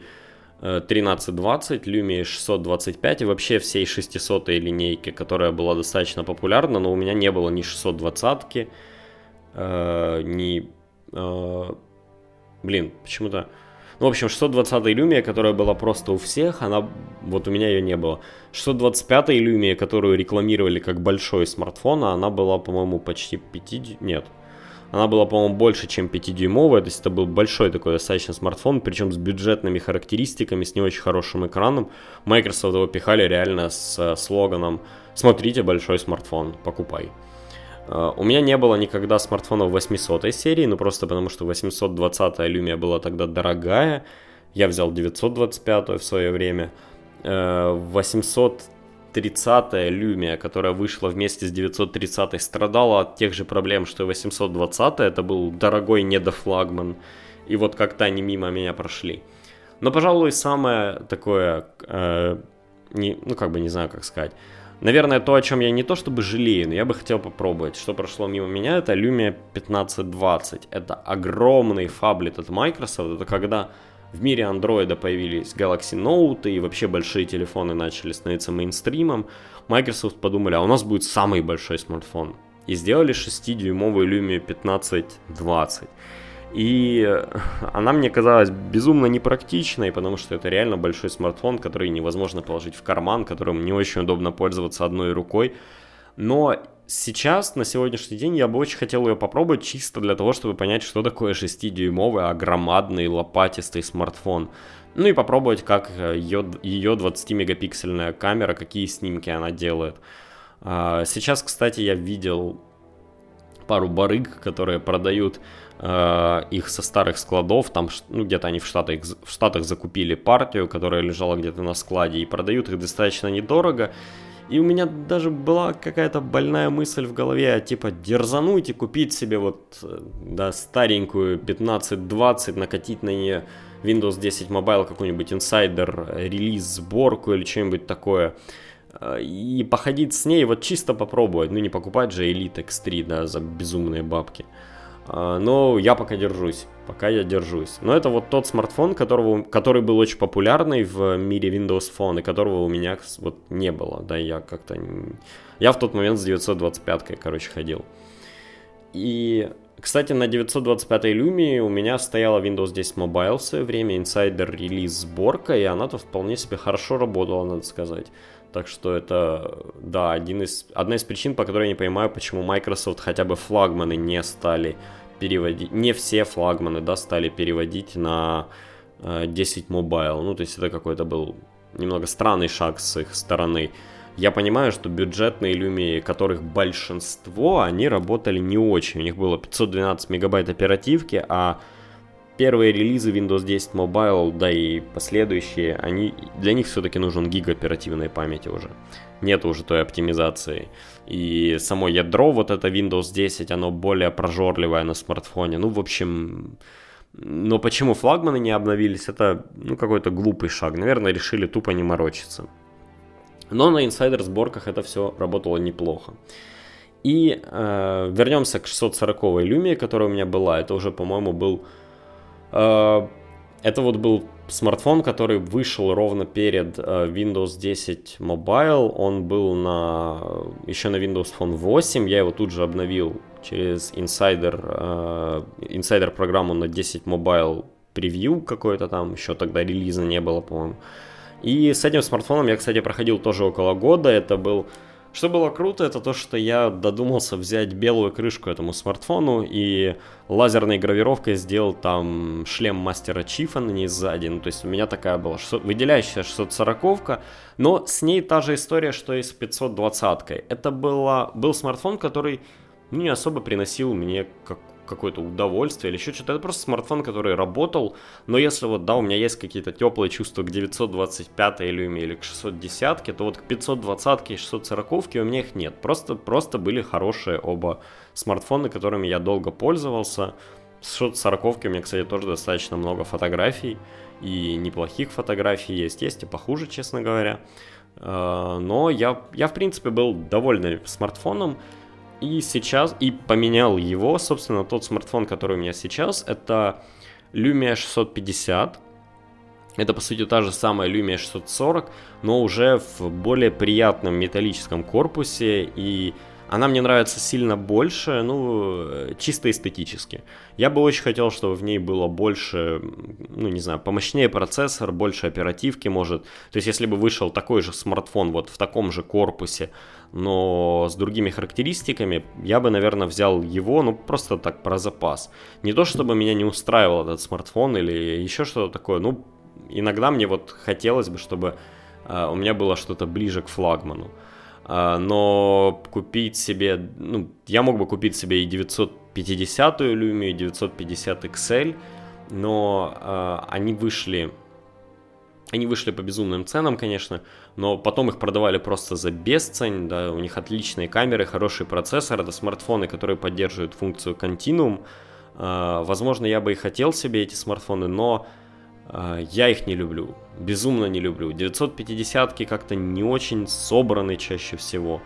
1320, Lumia 625 и вообще всей 600 линейки, которая была достаточно популярна, но у меня не было ни 620, э, ни... Э, блин, почему-то... Ну, в общем, 620 Lumia, которая была просто у всех, она... Вот у меня ее не было. 625 Lumia, которую рекламировали как большой смартфон, она была, по-моему, почти 5... Нет, она была, по-моему, больше, чем 5-дюймовая, то есть это был большой такой достаточно смартфон, причем с бюджетными характеристиками, с не очень хорошим экраном. Microsoft его пихали реально с э, слоганом «Смотрите, большой смартфон, покупай». Uh, у меня не было никогда смартфона в 800 серии, ну просто потому что 820 Lumia была тогда дорогая. Я взял 925 в свое время. Uh, 800 30-я Lumia, которая вышла вместе с 930 страдала от тех же проблем, что и 820 это был дорогой недофлагман, и вот как-то они мимо меня прошли. Но, пожалуй, самое такое, э, не, ну как бы не знаю, как сказать, Наверное, то, о чем я не то чтобы жалею, но я бы хотел попробовать, что прошло мимо меня, это Lumia 1520. Это огромный фаблет от Microsoft, это когда в мире андроида появились Galaxy Note и вообще большие телефоны начали становиться мейнстримом, Microsoft подумали, а у нас будет самый большой смартфон. И сделали 6-дюймовую Lumia 1520. И она мне казалась безумно непрактичной, потому что это реально большой смартфон, который невозможно положить в карман, которым не очень удобно пользоваться одной рукой. Но сейчас, на сегодняшний день, я бы очень хотел ее попробовать чисто для того, чтобы понять, что такое 6-дюймовый, огромадный, лопатистый смартфон. Ну и попробовать, как ее, ее 20-мегапиксельная камера, какие снимки она делает. А, сейчас, кстати, я видел пару барыг, которые продают э, их со старых складов, там, ну, где-то они в Штатах, в Штатах закупили партию, которая лежала где-то на складе, и продают их достаточно недорого, и у меня даже была какая-то больная мысль в голове, типа дерзануть и купить себе вот, э, да, старенькую 15-20, накатить на нее Windows 10 Mobile какой-нибудь инсайдер, релиз, сборку или что-нибудь такое. Э, и походить с ней, вот чисто попробовать, ну не покупать же Elite X3, да, за безумные бабки. А, но я пока держусь, пока я держусь. Но это вот тот смартфон, которого, который был очень популярный в мире Windows Phone, и которого у меня вот не было, да, я как-то... Я в тот момент с 925-кой, короче, ходил. И, кстати, на 925-й Lumia у меня стояла Windows 10 Mobile в свое время, инсайдер релиз сборка, и она-то вполне себе хорошо работала, надо сказать. Так что это, да, один из, одна из причин, по которой я не понимаю, почему Microsoft хотя бы флагманы не стали переводить, не все флагманы, да, стали переводить на э, 10 Mobile. Ну, то есть это какой-то был немного странный шаг с их стороны. Я понимаю, что бюджетные Lumia, которых большинство, они работали не очень. У них было 512 мегабайт оперативки, а первые релизы Windows 10 Mobile, да и последующие, они, для них все-таки нужен гиг оперативной памяти уже. Нет уже той оптимизации. И само ядро, вот это Windows 10, оно более прожорливое на смартфоне. Ну, в общем, но почему флагманы не обновились, это ну, какой-то глупый шаг. Наверное, решили тупо не морочиться. Но на инсайдер сборках это все работало неплохо. И э, вернемся к 640 Lumia, которая у меня была. Это уже, по-моему, был... Э, это вот был смартфон, который вышел ровно перед э, Windows 10 Mobile. Он был на, еще на Windows Phone 8. Я его тут же обновил через Insider, э, Insider программу на 10 Mobile превью какой-то там. Еще тогда релиза не было, по-моему. И с этим смартфоном я, кстати, проходил тоже около года. Это был что было круто, это то, что я додумался взять белую крышку этому смартфону и лазерной гравировкой сделал там шлем мастера Чифа на ней сзади. Ну, то есть у меня такая была 600, выделяющая 640 но с ней та же история, что и с 520 -кой. Это было, был смартфон, который не особо приносил мне как, какое-то удовольствие или еще что-то. Это просто смартфон, который работал. Но если вот, да, у меня есть какие-то теплые чувства к 925 Lumia или к 610, то вот к 520 и 640 у меня их нет. Просто, просто были хорошие оба смартфоны, которыми я долго пользовался. С 640 у меня, кстати, тоже достаточно много фотографий. И неплохих фотографий есть. Есть и похуже, честно говоря. Э, но я, я в принципе, был доволен смартфоном. И сейчас, и поменял его, собственно, тот смартфон, который у меня сейчас, это Lumia 650. Это, по сути, та же самая Lumia 640, но уже в более приятном металлическом корпусе и она мне нравится сильно больше, ну, чисто эстетически. Я бы очень хотел, чтобы в ней было больше, ну, не знаю, помощнее процессор, больше оперативки, может. То есть, если бы вышел такой же смартфон вот в таком же корпусе, но с другими характеристиками, я бы, наверное, взял его, ну, просто так, про запас. Не то, чтобы меня не устраивал этот смартфон или еще что-то такое, ну, иногда мне вот хотелось бы, чтобы э, у меня было что-то ближе к флагману. А, но купить себе, ну, я мог бы купить себе и 950-ю Lumia, и 950 XL, но э, они вышли, они вышли по безумным ценам, конечно, но потом их продавали просто за бесцень, да, у них отличные камеры, хороший процессор, это смартфоны, которые поддерживают функцию Continuum, э, возможно, я бы и хотел себе эти смартфоны, но я их не люблю, безумно не люблю. 950-ки как-то не очень собраны чаще всего.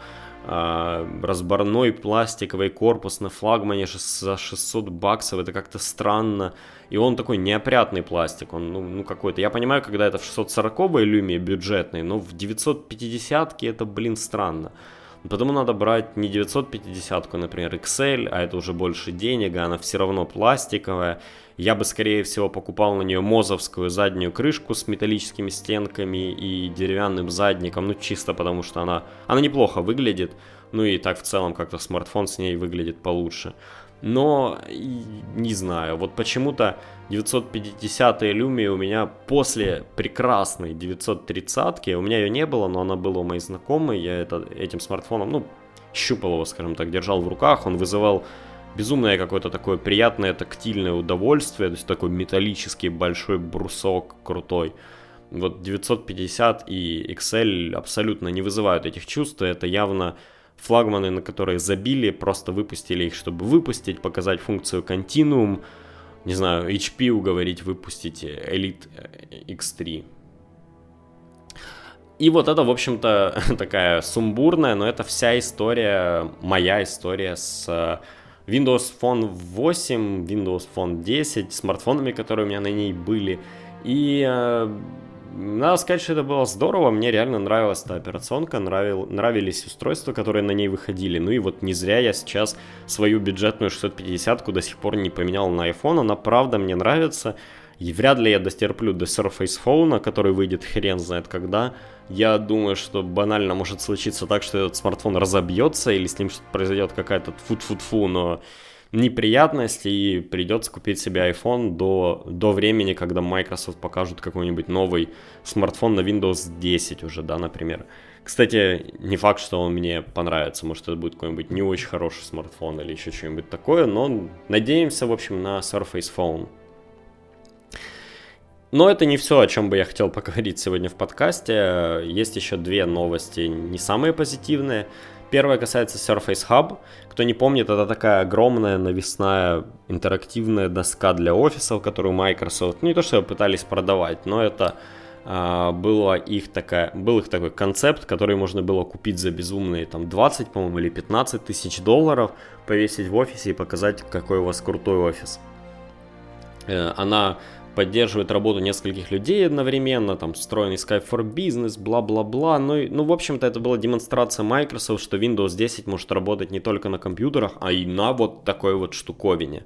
А, разборной пластиковый корпус на флагмане за 600 баксов, это как-то странно. И он такой неопрятный пластик, он ну, ну какой-то. Я понимаю, когда это в 640-й люме бюджетный, но в 950-ке это, блин, странно. Потому надо брать не 950-ку, например, XL, а это уже больше денег, а она все равно пластиковая. Я бы, скорее всего, покупал на нее мозовскую заднюю крышку с металлическими стенками и деревянным задником, ну чисто потому что она, она неплохо выглядит, ну и так в целом как-то смартфон с ней выглядит получше. Но не знаю, вот почему-то 950 Lumia у меня после прекрасной 930 у меня ее не было, но она была у моей знакомой, я это, этим смартфоном, ну, щупал его, скажем так, держал в руках, он вызывал безумное какое-то такое приятное тактильное удовольствие, то есть такой металлический большой брусок крутой. Вот 950 и XL абсолютно не вызывают этих чувств, это явно флагманы, на которые забили, просто выпустили их, чтобы выпустить, показать функцию Continuum, не знаю, HP уговорить выпустить Elite X3. И вот это, в общем-то, такая сумбурная, но это вся история, моя история с Windows Phone 8, Windows Phone 10, смартфонами, которые у меня на ней были. И э, надо сказать, что это было здорово, мне реально нравилась эта операционка, нравил, нравились устройства, которые на ней выходили. Ну и вот не зря я сейчас свою бюджетную 650-ку до сих пор не поменял на iPhone, она правда мне нравится. И вряд ли я достерплю до Surface Phone, который выйдет хрен знает когда. Я думаю, что банально может случиться так, что этот смартфон разобьется или с ним что-то произойдет какая-то фу-фу-фу, но неприятность и придется купить себе iPhone до, до времени, когда Microsoft покажут какой-нибудь новый смартфон на Windows 10 уже, да, например. Кстати, не факт, что он мне понравится, может это будет какой-нибудь не очень хороший смартфон или еще что-нибудь такое, но надеемся, в общем, на Surface Phone. Но это не все, о чем бы я хотел поговорить сегодня в подкасте. Есть еще две новости, не самые позитивные. Первая касается Surface Hub. Кто не помнит, это такая огромная навесная интерактивная доска для офисов, которую Microsoft, ну не то что пытались продавать, но это а, было их такая, был их такой концепт, который можно было купить за безумные там 20, по-моему, или 15 тысяч долларов, повесить в офисе и показать, какой у вас крутой офис. Э, она поддерживает работу нескольких людей одновременно, там встроенный Skype for Business, бла-бла-бла. Ну, ну, в общем-то, это была демонстрация Microsoft, что Windows 10 может работать не только на компьютерах, а и на вот такой вот штуковине.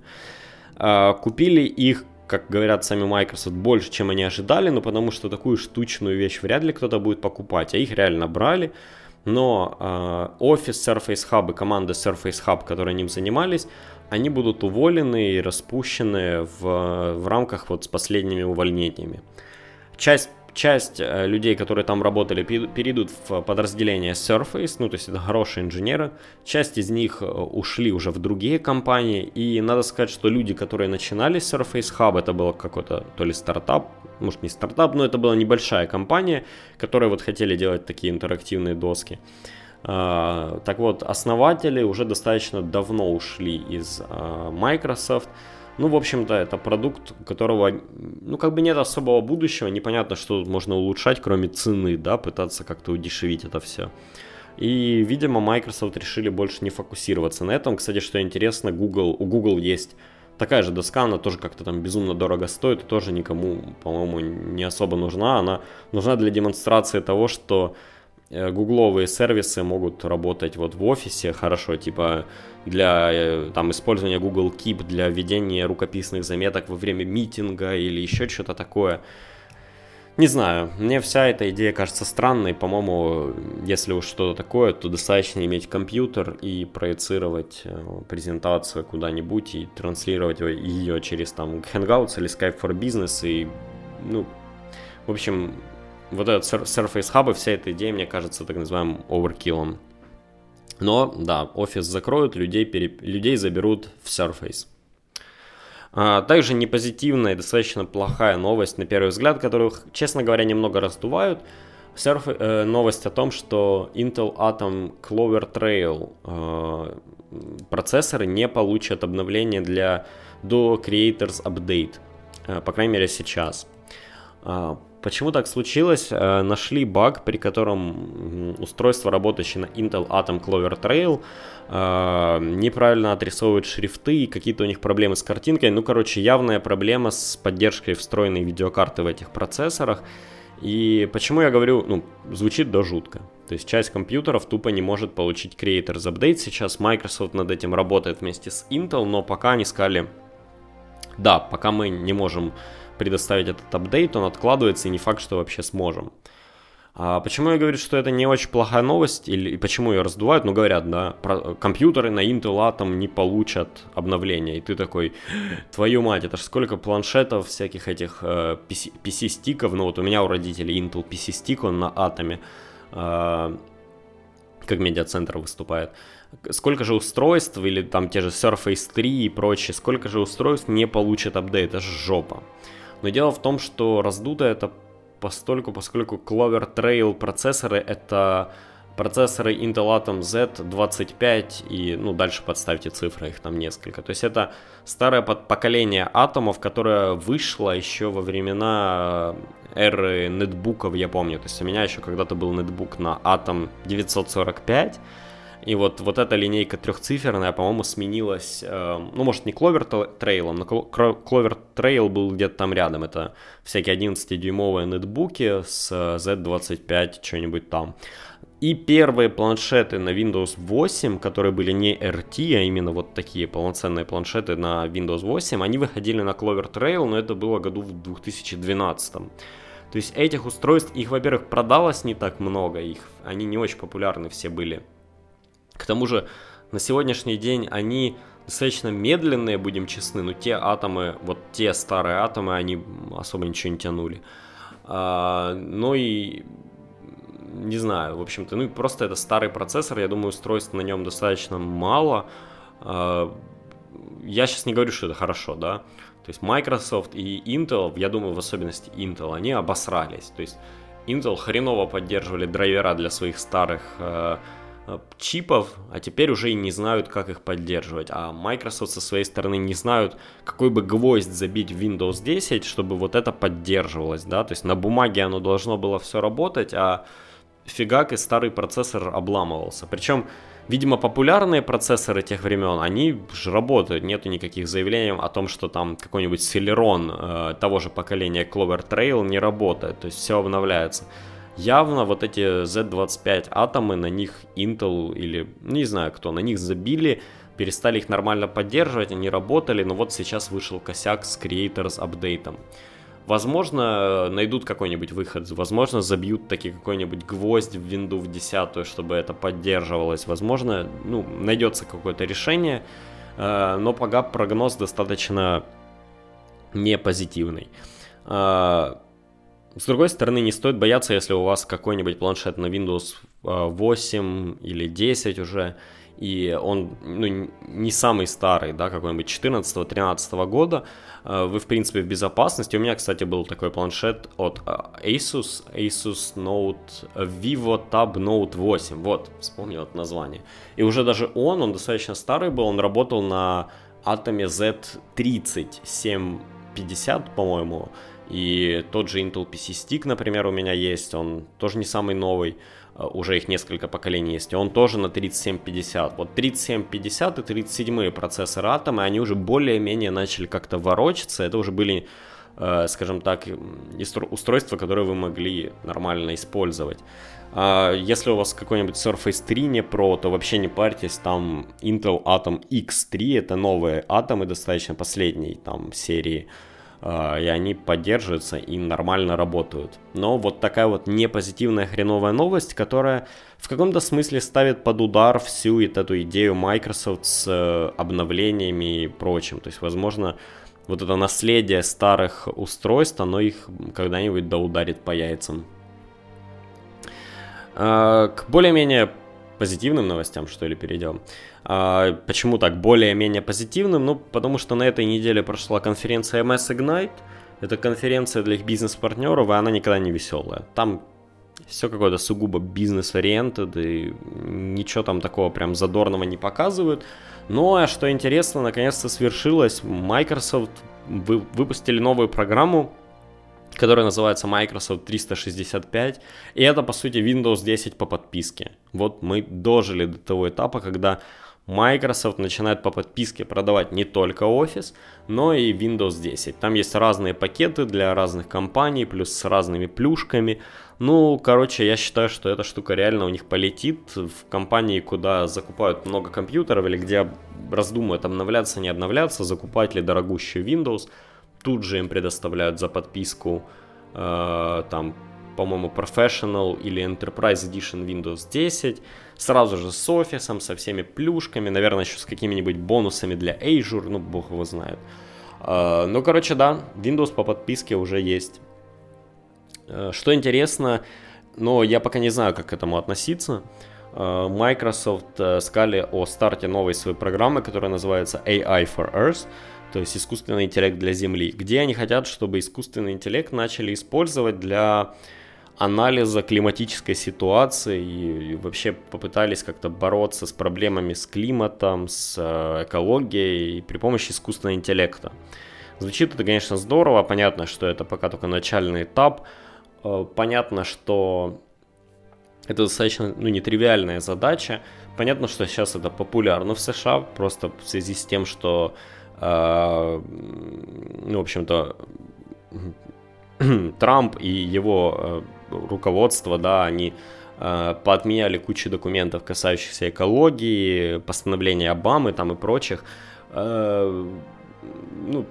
А, купили их как говорят сами Microsoft, больше, чем они ожидали, но потому что такую штучную вещь вряд ли кто-то будет покупать, а их реально брали. Но офис Surface Hub и команда Surface Hub, которые ним занимались, они будут уволены и распущены в, в рамках вот с последними увольнениями. Часть часть э, людей, которые там работали, перейдут в подразделение Surface, ну, то есть это хорошие инженеры. Часть из них э, ушли уже в другие компании. И надо сказать, что люди, которые начинали Surface Hub, это был какой-то то ли стартап, может не стартап, но это была небольшая компания, которая вот хотели делать такие интерактивные доски. Uh, так вот, основатели уже достаточно давно ушли из uh, Microsoft. Ну, в общем-то, это продукт, у которого, ну, как бы нет особого будущего, непонятно, что тут можно улучшать, кроме цены, да, пытаться как-то удешевить это все. И, видимо, Microsoft решили больше не фокусироваться на этом. Кстати, что интересно, Google, у Google есть такая же доска, она тоже как-то там безумно дорого стоит, тоже никому, по-моему, не особо нужна. Она нужна для демонстрации того, что Э, гугловые сервисы могут работать вот в офисе хорошо, типа для э, там использования Google Keep для ведения рукописных заметок во время митинга или еще что-то такое. Не знаю, мне вся эта идея кажется странной. По-моему, если уж что-то такое, то достаточно иметь компьютер и проецировать э, презентацию куда-нибудь и транслировать ее через там Hangouts или Skype for Business и, ну, в общем, вот этот Surface Hub и вся эта идея, мне кажется, так называемым оверкиллом. Но, да, офис закроют, людей, переп... людей заберут в Surface. А, также непозитивная и достаточно плохая новость, на первый взгляд, которую, честно говоря, немного раздувают. Surf... Э, новость о том, что Intel Atom Clover Trail э, процессоры не получат обновление для до Creators Update. Э, по крайней мере, сейчас. А, Почему так случилось? Э, нашли баг, при котором устройство, работающее на Intel Atom Clover Trail, э, неправильно отрисовывает шрифты, какие-то у них проблемы с картинкой. Ну, короче, явная проблема с поддержкой встроенной видеокарты в этих процессорах. И почему я говорю, ну, звучит до жутко. То есть часть компьютеров тупо не может получить Creators Update. Сейчас Microsoft над этим работает вместе с Intel, но пока они сказали, да, пока мы не можем предоставить этот апдейт, он откладывается, и не факт, что вообще сможем. А почему я говорю, что это не очень плохая новость, или почему ее раздувают? Ну, говорят, да, про, компьютеры на Intel Atom не получат обновления. И ты такой, твою мать, это ж сколько планшетов, всяких этих э, PC, PC-стиков. Ну, вот у меня у родителей Intel PC-стик, он на Атоме, э, как медиацентр выступает. Сколько же устройств, или там те же Surface 3 и прочее, сколько же устройств не получат апдейт, это же жопа. Но дело в том, что раздуто это постольку, поскольку Clover Trail процессоры это процессоры Intel Atom Z25 и, ну, дальше подставьте цифры, их там несколько. То есть это старое поколение атомов, которое вышло еще во времена эры нетбуков, я помню. То есть у меня еще когда-то был нетбук на Atom 945, и вот, вот эта линейка трехциферная, по-моему, сменилась, э, ну, может, не Clover Trail, но Clover Trail был где-то там рядом. Это всякие 11-дюймовые нетбуки с Z25, что-нибудь там. И первые планшеты на Windows 8, которые были не RT, а именно вот такие полноценные планшеты на Windows 8, они выходили на Clover Trail, но это было году в 2012. То есть этих устройств, их, во-первых, продалось не так много, их, они не очень популярны все были. К тому же на сегодняшний день они достаточно медленные, будем честны, но те атомы, вот те старые атомы, они особо ничего не тянули. А, ну и не знаю, в общем-то, ну и просто это старый процессор, я думаю, устройств на нем достаточно мало. А, я сейчас не говорю, что это хорошо, да. То есть Microsoft и Intel, я думаю, в особенности Intel, они обосрались. То есть Intel хреново поддерживали драйвера для своих старых э, чипов, а теперь уже и не знают, как их поддерживать. А Microsoft со своей стороны не знают, какой бы гвоздь забить в Windows 10, чтобы вот это поддерживалось, да, то есть на бумаге оно должно было все работать, а фигак и старый процессор обламывался. Причем Видимо, популярные процессоры тех времен, они же работают, нету никаких заявлений о том, что там какой-нибудь Celeron э, того же поколения Clover Trail не работает, то есть все обновляется. Явно вот эти Z25 атомы, на них Intel или, ну, не знаю кто, на них забили, перестали их нормально поддерживать, они работали, но вот сейчас вышел косяк с Creators апдейтом. Возможно, найдут какой-нибудь выход, возможно, забьют таки какой-нибудь гвоздь в винду в десятую, чтобы это поддерживалось. Возможно, ну, найдется какое-то решение, э, но пока прогноз достаточно не позитивный. Э, с другой стороны, не стоит бояться, если у вас какой-нибудь планшет на Windows 8 э, или 10 уже, и он ну, не самый старый, да, какой-нибудь 14-13 года, э, вы, в принципе, в безопасности. У меня, кстати, был такой планшет от э, Asus, Asus Note Vivo Tab Note 8, вот, вспомнил это название. И уже даже он, он достаточно старый был, он работал на Atom Z30 750, по-моему, и тот же Intel PC Stick, например, у меня есть, он тоже не самый новый. Э, уже их несколько поколений есть, и он тоже на 3750. Вот 3750 и 37 процессоры Atom, они уже более-менее начали как-то ворочаться, это уже были, э, скажем так, устройства, которые вы могли нормально использовать. А если у вас какой-нибудь Surface 3 не Pro, то вообще не парьтесь, там Intel Atom X3, это новые атомы, достаточно последней там серии, и они поддерживаются и нормально работают. Но вот такая вот непозитивная хреновая новость, которая в каком-то смысле ставит под удар всю эту идею Microsoft с э, обновлениями и прочим. То есть, возможно, вот это наследие старых устройств, оно их когда-нибудь да ударит по яйцам. А, к более-менее позитивным новостям, что ли, перейдем. А, почему так более-менее позитивным? Ну, потому что на этой неделе прошла конференция MS Ignite. Это конференция для их бизнес-партнеров, и она никогда не веселая. Там все какое-то сугубо бизнес-ориентед, и ничего там такого прям задорного не показывают. Но, а что интересно, наконец-то свершилось. Microsoft вы, выпустили новую программу, которая называется Microsoft 365, и это, по сути, Windows 10 по подписке. Вот мы дожили до того этапа, когда Microsoft начинает по подписке продавать не только Office, но и Windows 10. Там есть разные пакеты для разных компаний, плюс с разными плюшками. Ну, короче, я считаю, что эта штука реально у них полетит в компании, куда закупают много компьютеров или где раздумывают обновляться, не обновляться, закупать ли дорогущий Windows. Тут же им предоставляют за подписку э, там по-моему, Professional или Enterprise Edition Windows 10, сразу же с офисом, со всеми плюшками, наверное, еще с какими-нибудь бонусами для Azure, ну, бог его знает. Uh, ну, короче, да, Windows по подписке уже есть. Uh, что интересно, но я пока не знаю, как к этому относиться. Uh, Microsoft сказали о старте новой своей программы, которая называется AI for Earth то есть искусственный интеллект для Земли, где они хотят, чтобы искусственный интеллект начали использовать для анализа климатической ситуации и вообще попытались как-то бороться с проблемами с климатом, с э, экологией при помощи искусственного интеллекта. Звучит это, конечно, здорово, понятно, что это пока только начальный этап, э, понятно, что это достаточно ну, нетривиальная задача, понятно, что сейчас это популярно в США, просто в связи с тем, что, ну, в общем-то, Трамп и его руководство, да, они э, поотменяли кучу документов, касающихся экологии, постановления Обамы там и прочих. Э, ну,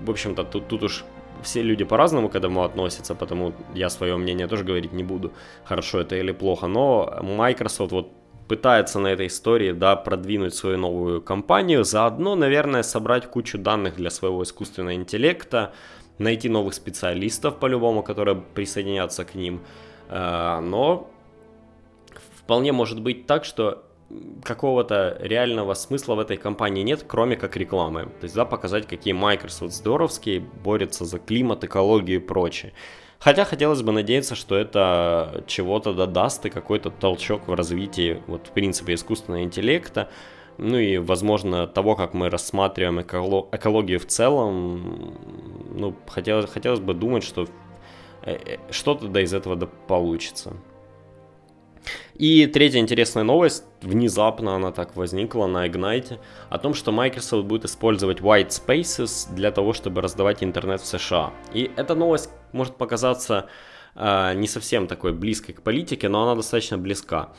в общем-то, тут, тут уж все люди по-разному к этому относятся, потому я свое мнение тоже говорить не буду, хорошо это или плохо, но Microsoft вот пытается на этой истории, да, продвинуть свою новую компанию, заодно, наверное, собрать кучу данных для своего искусственного интеллекта, найти новых специалистов по-любому, которые присоединятся к ним. Э, но вполне может быть так, что какого-то реального смысла в этой компании нет, кроме как рекламы. То есть, да, показать, какие Microsoft здоровские, борются за климат, экологию и прочее. Хотя хотелось бы надеяться, что это чего-то додаст и какой-то толчок в развитии, вот, в принципе, искусственного интеллекта, ну и, возможно, того, как мы рассматриваем экологию в целом, ну, хотелось, хотелось бы думать, что э, э, что-то да из этого да получится. И третья интересная новость, внезапно она так возникла на Ignite, о том, что Microsoft будет использовать White Spaces для того, чтобы раздавать интернет в США. И эта новость может показаться э, не совсем такой близкой к политике, но она достаточно близка.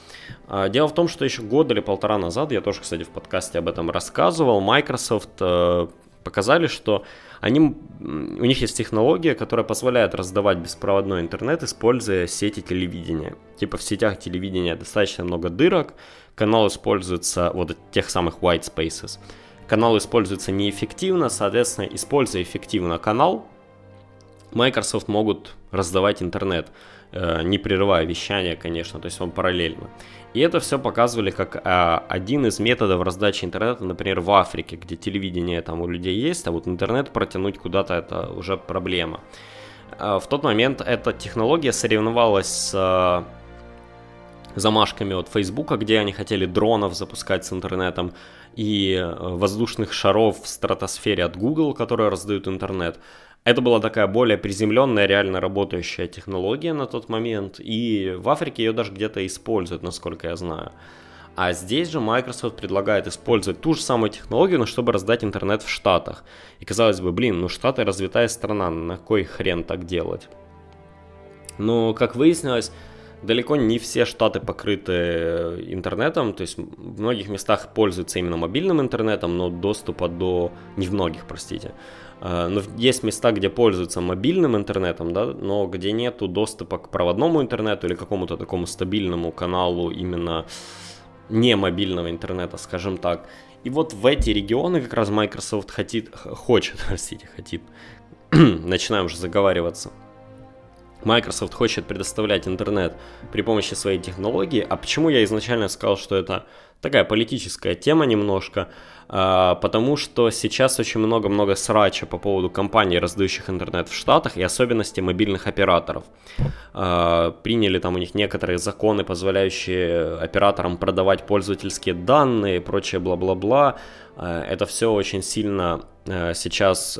Э, дело в том, что еще год или полтора назад, я тоже, кстати, в подкасте об этом рассказывал, Microsoft э, показали, что они, у них есть технология, которая позволяет раздавать беспроводной интернет, используя сети телевидения. Типа в сетях телевидения достаточно много дырок, канал используется, вот тех самых white spaces, канал используется неэффективно, соответственно, используя эффективно канал, Microsoft могут раздавать интернет, не прерывая вещание, конечно, то есть он параллельно. И это все показывали как э, один из методов раздачи интернета, например, в Африке, где телевидение там у людей есть, а вот интернет протянуть куда-то это уже проблема. Э, в тот момент эта технология соревновалась с э, замашками от Фейсбука, где они хотели дронов запускать с интернетом, и э, воздушных шаров в стратосфере от Google, которые раздают интернет. Это была такая более приземленная, реально работающая технология на тот момент, и в Африке ее даже где-то используют, насколько я знаю. А здесь же Microsoft предлагает использовать ту же самую технологию, но чтобы раздать интернет в Штатах. И казалось бы, блин, ну Штаты развитая страна, на кой хрен так делать? Но, как выяснилось, далеко не все штаты покрыты интернетом, то есть в многих местах пользуются именно мобильным интернетом, но доступа до... не в многих, простите, Э, но есть места, где пользуются мобильным интернетом, да, но где нету доступа к проводному интернету или какому-то такому стабильному каналу именно не мобильного интернета, скажем так. И вот в эти регионы как раз Microsoft хотит, хочет, простите, хотит, начинаем уже заговариваться. Microsoft хочет предоставлять интернет при помощи своей технологии. А почему я изначально сказал, что это такая политическая тема немножко? А, потому что сейчас очень много-много срача по поводу компаний, раздающих интернет в Штатах, и особенности мобильных операторов. А, приняли там у них некоторые законы, позволяющие операторам продавать пользовательские данные и прочее бла-бла-бла. А, это все очень сильно сейчас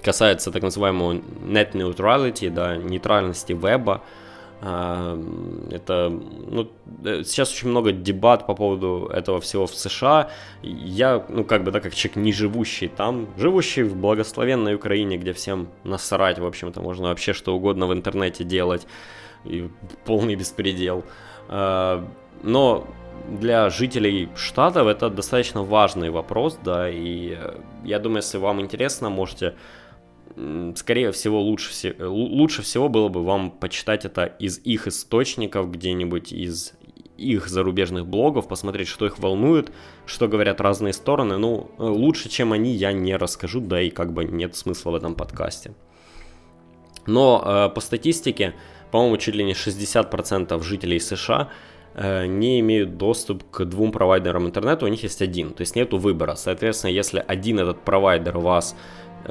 касается так называемого net neutrality, да, нейтральности веба. Это, ну, э, сейчас очень много дебат по поводу этого всего в США. Я, ну, как бы, так как человек не живущий там, живущий в благословенной Украине, где всем насрать, в общем-то, можно вообще что угодно в интернете делать, и полный беспредел. А, но для жителей штатов это достаточно важный вопрос, да, и э, я думаю, если вам интересно, можете скорее всего, лучше, лучше всего было бы вам почитать это из их источников, где-нибудь из их зарубежных блогов, посмотреть, что их волнует, что говорят разные стороны. Ну, лучше, чем они, я не расскажу, да и как бы нет смысла в этом подкасте. Но э, по статистике, по-моему, чуть ли не 60% жителей США э, не имеют доступ к двум провайдерам интернета, у них есть один, то есть нету выбора. Соответственно, если один этот провайдер вас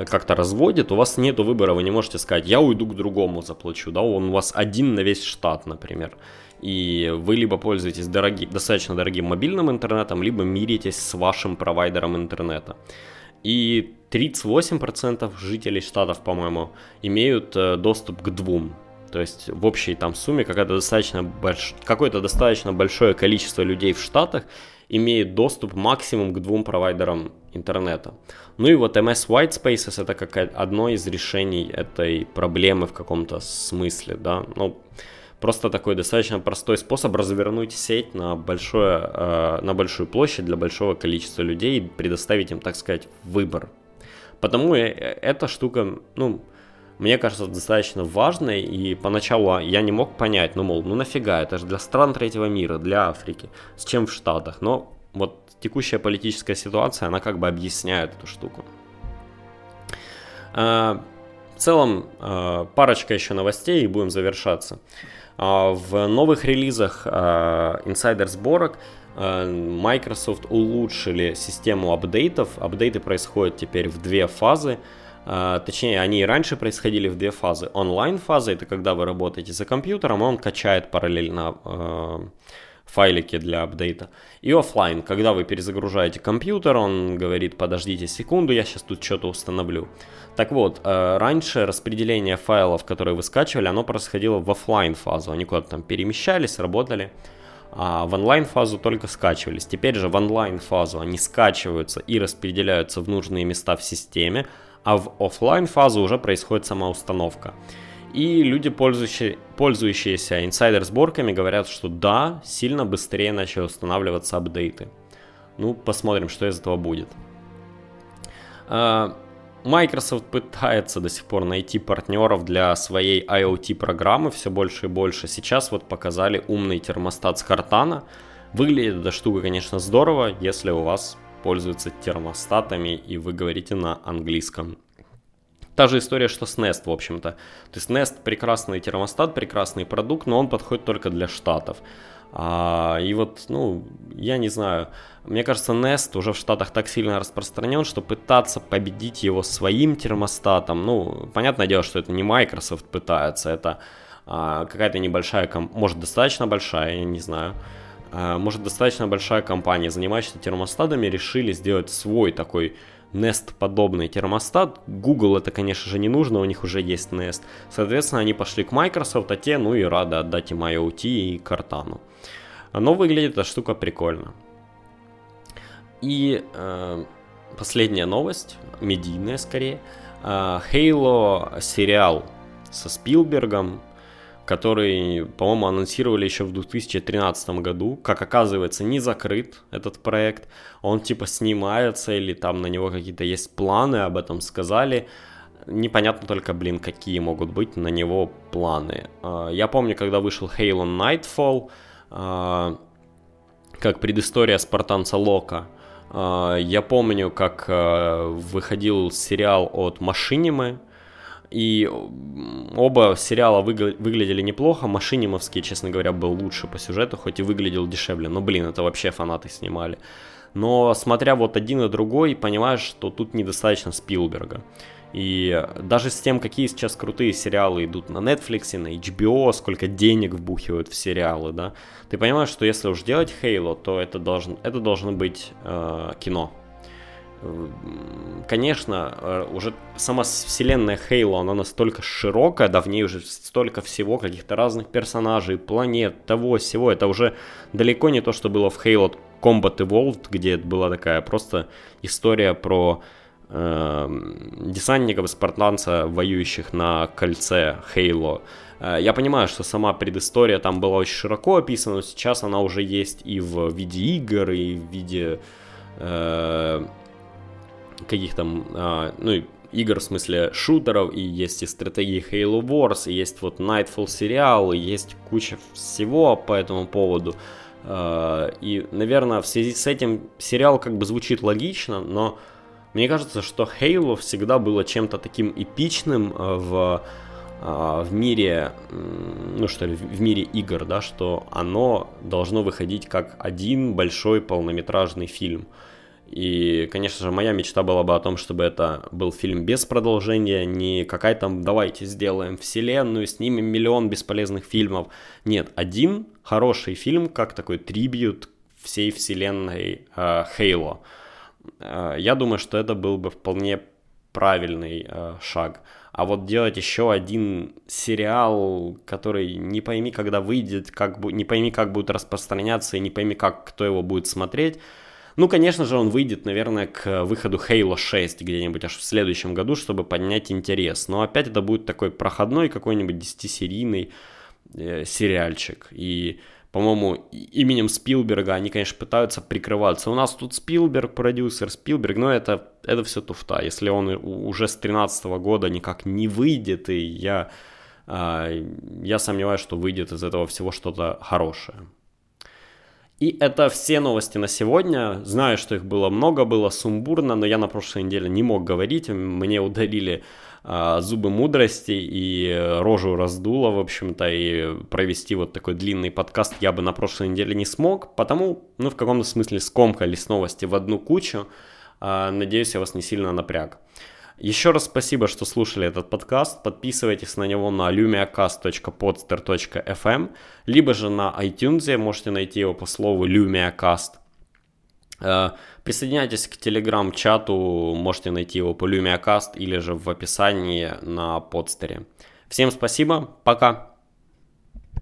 как-то разводит, у вас нет выбора, вы не можете сказать, я уйду к другому заплачу, да, он у вас один на весь штат, например. И вы либо пользуетесь дороги, достаточно дорогим мобильным интернетом, либо миритесь с вашим провайдером интернета. И 38% жителей штатов, по-моему, имеют э, доступ к двум. То есть в общей там сумме какое-то достаточно, больш... какое-то достаточно большое количество людей в штатах имеет доступ максимум к двум провайдерам интернета. Ну и вот MS White Spaces это как одно из решений этой проблемы в каком-то смысле, да, ну, просто такой достаточно простой способ развернуть сеть на, большое, э, на большую площадь для большого количества людей и предоставить им, так сказать, выбор. Потому эта штука, ну, мне кажется, достаточно важной, и поначалу я не мог понять, ну, мол, ну нафига, это же для стран третьего мира, для Африки, с чем в Штатах, но вот текущая политическая ситуация, она как бы объясняет эту штуку. А, в целом, а, парочка еще новостей и будем завершаться. А, в новых релизах инсайдер сборок Microsoft улучшили систему апдейтов. Апдейты происходят теперь в две фазы. точнее, они и раньше происходили в две фазы. Онлайн-фаза – это когда вы работаете за компьютером, и он качает параллельно файлики для апдейта. И офлайн, когда вы перезагружаете компьютер, он говорит, подождите секунду, я сейчас тут что-то установлю. Так вот, э, раньше распределение файлов, которые вы скачивали, оно происходило в офлайн фазу. Они куда-то там перемещались, работали а в онлайн-фазу только скачивались. Теперь же в онлайн-фазу они скачиваются и распределяются в нужные места в системе, а в офлайн фазу уже происходит сама установка. И люди, пользующие, пользующиеся инсайдер-сборками, говорят, что да, сильно быстрее начали устанавливаться апдейты. Ну, посмотрим, что из этого будет. А, Microsoft пытается до сих пор найти партнеров для своей IoT-программы все больше и больше. Сейчас вот показали умный термостат с Картана. Выглядит эта штука, конечно, здорово, если у вас пользуются термостатами, и вы говорите на английском. Та же история, что с Nest, в общем-то. То есть Nest прекрасный термостат, прекрасный продукт, но он подходит только для штатов. А, и вот, ну, я не знаю, мне кажется, Nest уже в Штатах так сильно распространен, что пытаться победить его своим термостатом, ну, понятное дело, что это не Microsoft пытается, это а, какая-то небольшая, может, достаточно большая, я не знаю, а, может, достаточно большая компания, занимающаяся термостатами, решили сделать свой такой Nest-подобный термостат. Google это, конечно же, не нужно, у них уже есть Nest. Соответственно, они пошли к Microsoft, а те, ну и рады отдать им IoT и Cortana. Но выглядит эта штука прикольно. И э, последняя новость, медийная скорее. Э, Halo сериал со Спилбергом который, по-моему, анонсировали еще в 2013 году. Как оказывается, не закрыт этот проект. Он типа снимается или там на него какие-то есть планы, об этом сказали. Непонятно только, блин, какие могут быть на него планы. А, я помню, когда вышел Halo Nightfall, а, как предыстория спартанца Лока. А, я помню, как выходил сериал от Машинимы, и оба сериала выгля- выглядели неплохо. Машинимовский, честно говоря, был лучше по сюжету, хоть и выглядел дешевле. Но, блин, это вообще фанаты снимали. Но смотря вот один и другой, понимаешь, что тут недостаточно Спилберга. И даже с тем, какие сейчас крутые сериалы идут на Netflix, на HBO, сколько денег вбухивают в сериалы, да, ты понимаешь, что если уж делать Halo, то это должно, это должно быть э, кино, Конечно, э, уже сама вселенная Хейла, она настолько широкая, да, в ней уже столько всего, каких-то разных персонажей, планет, того, всего. Это уже далеко не то, что было в Halo Combat Evolved, где была такая просто история про э, десантников и спартанца, воюющих на кольце Хейло. Э, я понимаю, что сама предыстория там была очень широко описана, но сейчас она уже есть и в виде игр, и в виде... Э, каких там, а, ну, игр, в смысле шутеров, и есть и стратегии Halo Wars, и есть вот Nightfall сериал, и есть куча всего по этому поводу. А, и, наверное, в связи с этим сериал как бы звучит логично, но мне кажется, что Halo всегда было чем-то таким эпичным а, в в мире, ну что ли, в мире игр, да, что оно должно выходить как один большой полнометражный фильм. И, конечно же, моя мечта была бы о том, чтобы это был фильм без продолжения, не какая то давайте сделаем вселенную, снимем миллион бесполезных фильмов. Нет, один хороший фильм, как такой трибют всей вселенной э, Halo. Э, я думаю, что это был бы вполне правильный э, шаг. А вот делать еще один сериал, который не пойми, когда выйдет, как, не пойми, как будет распространяться, и не пойми, как кто его будет смотреть, ну, конечно же, он выйдет, наверное, к выходу Halo 6 где-нибудь аж в следующем году, чтобы поднять интерес. Но опять это будет такой проходной какой-нибудь 10-серийный э, сериальчик. И, по-моему, именем Спилберга они, конечно, пытаются прикрываться. У нас тут Спилберг, продюсер Спилберг, но это, это все туфта. Если он уже с 13 года никак не выйдет, и я, э, я сомневаюсь, что выйдет из этого всего что-то хорошее. И это все новости на сегодня. Знаю, что их было много, было сумбурно, но я на прошлой неделе не мог говорить. Мне удалили а, зубы мудрости и рожу раздуло, в общем-то, и провести вот такой длинный подкаст я бы на прошлой неделе не смог, потому, ну, в каком-то смысле скомкались новости в одну кучу. А, надеюсь, я вас не сильно напряг. Еще раз спасибо, что слушали этот подкаст. Подписывайтесь на него на lumiacast.podster.fm, либо же на iTunes, можете найти его по слову lumiacast. Э, присоединяйтесь к телеграм-чату, можете найти его по lumiacast или же в описании на подстере. Всем спасибо, пока!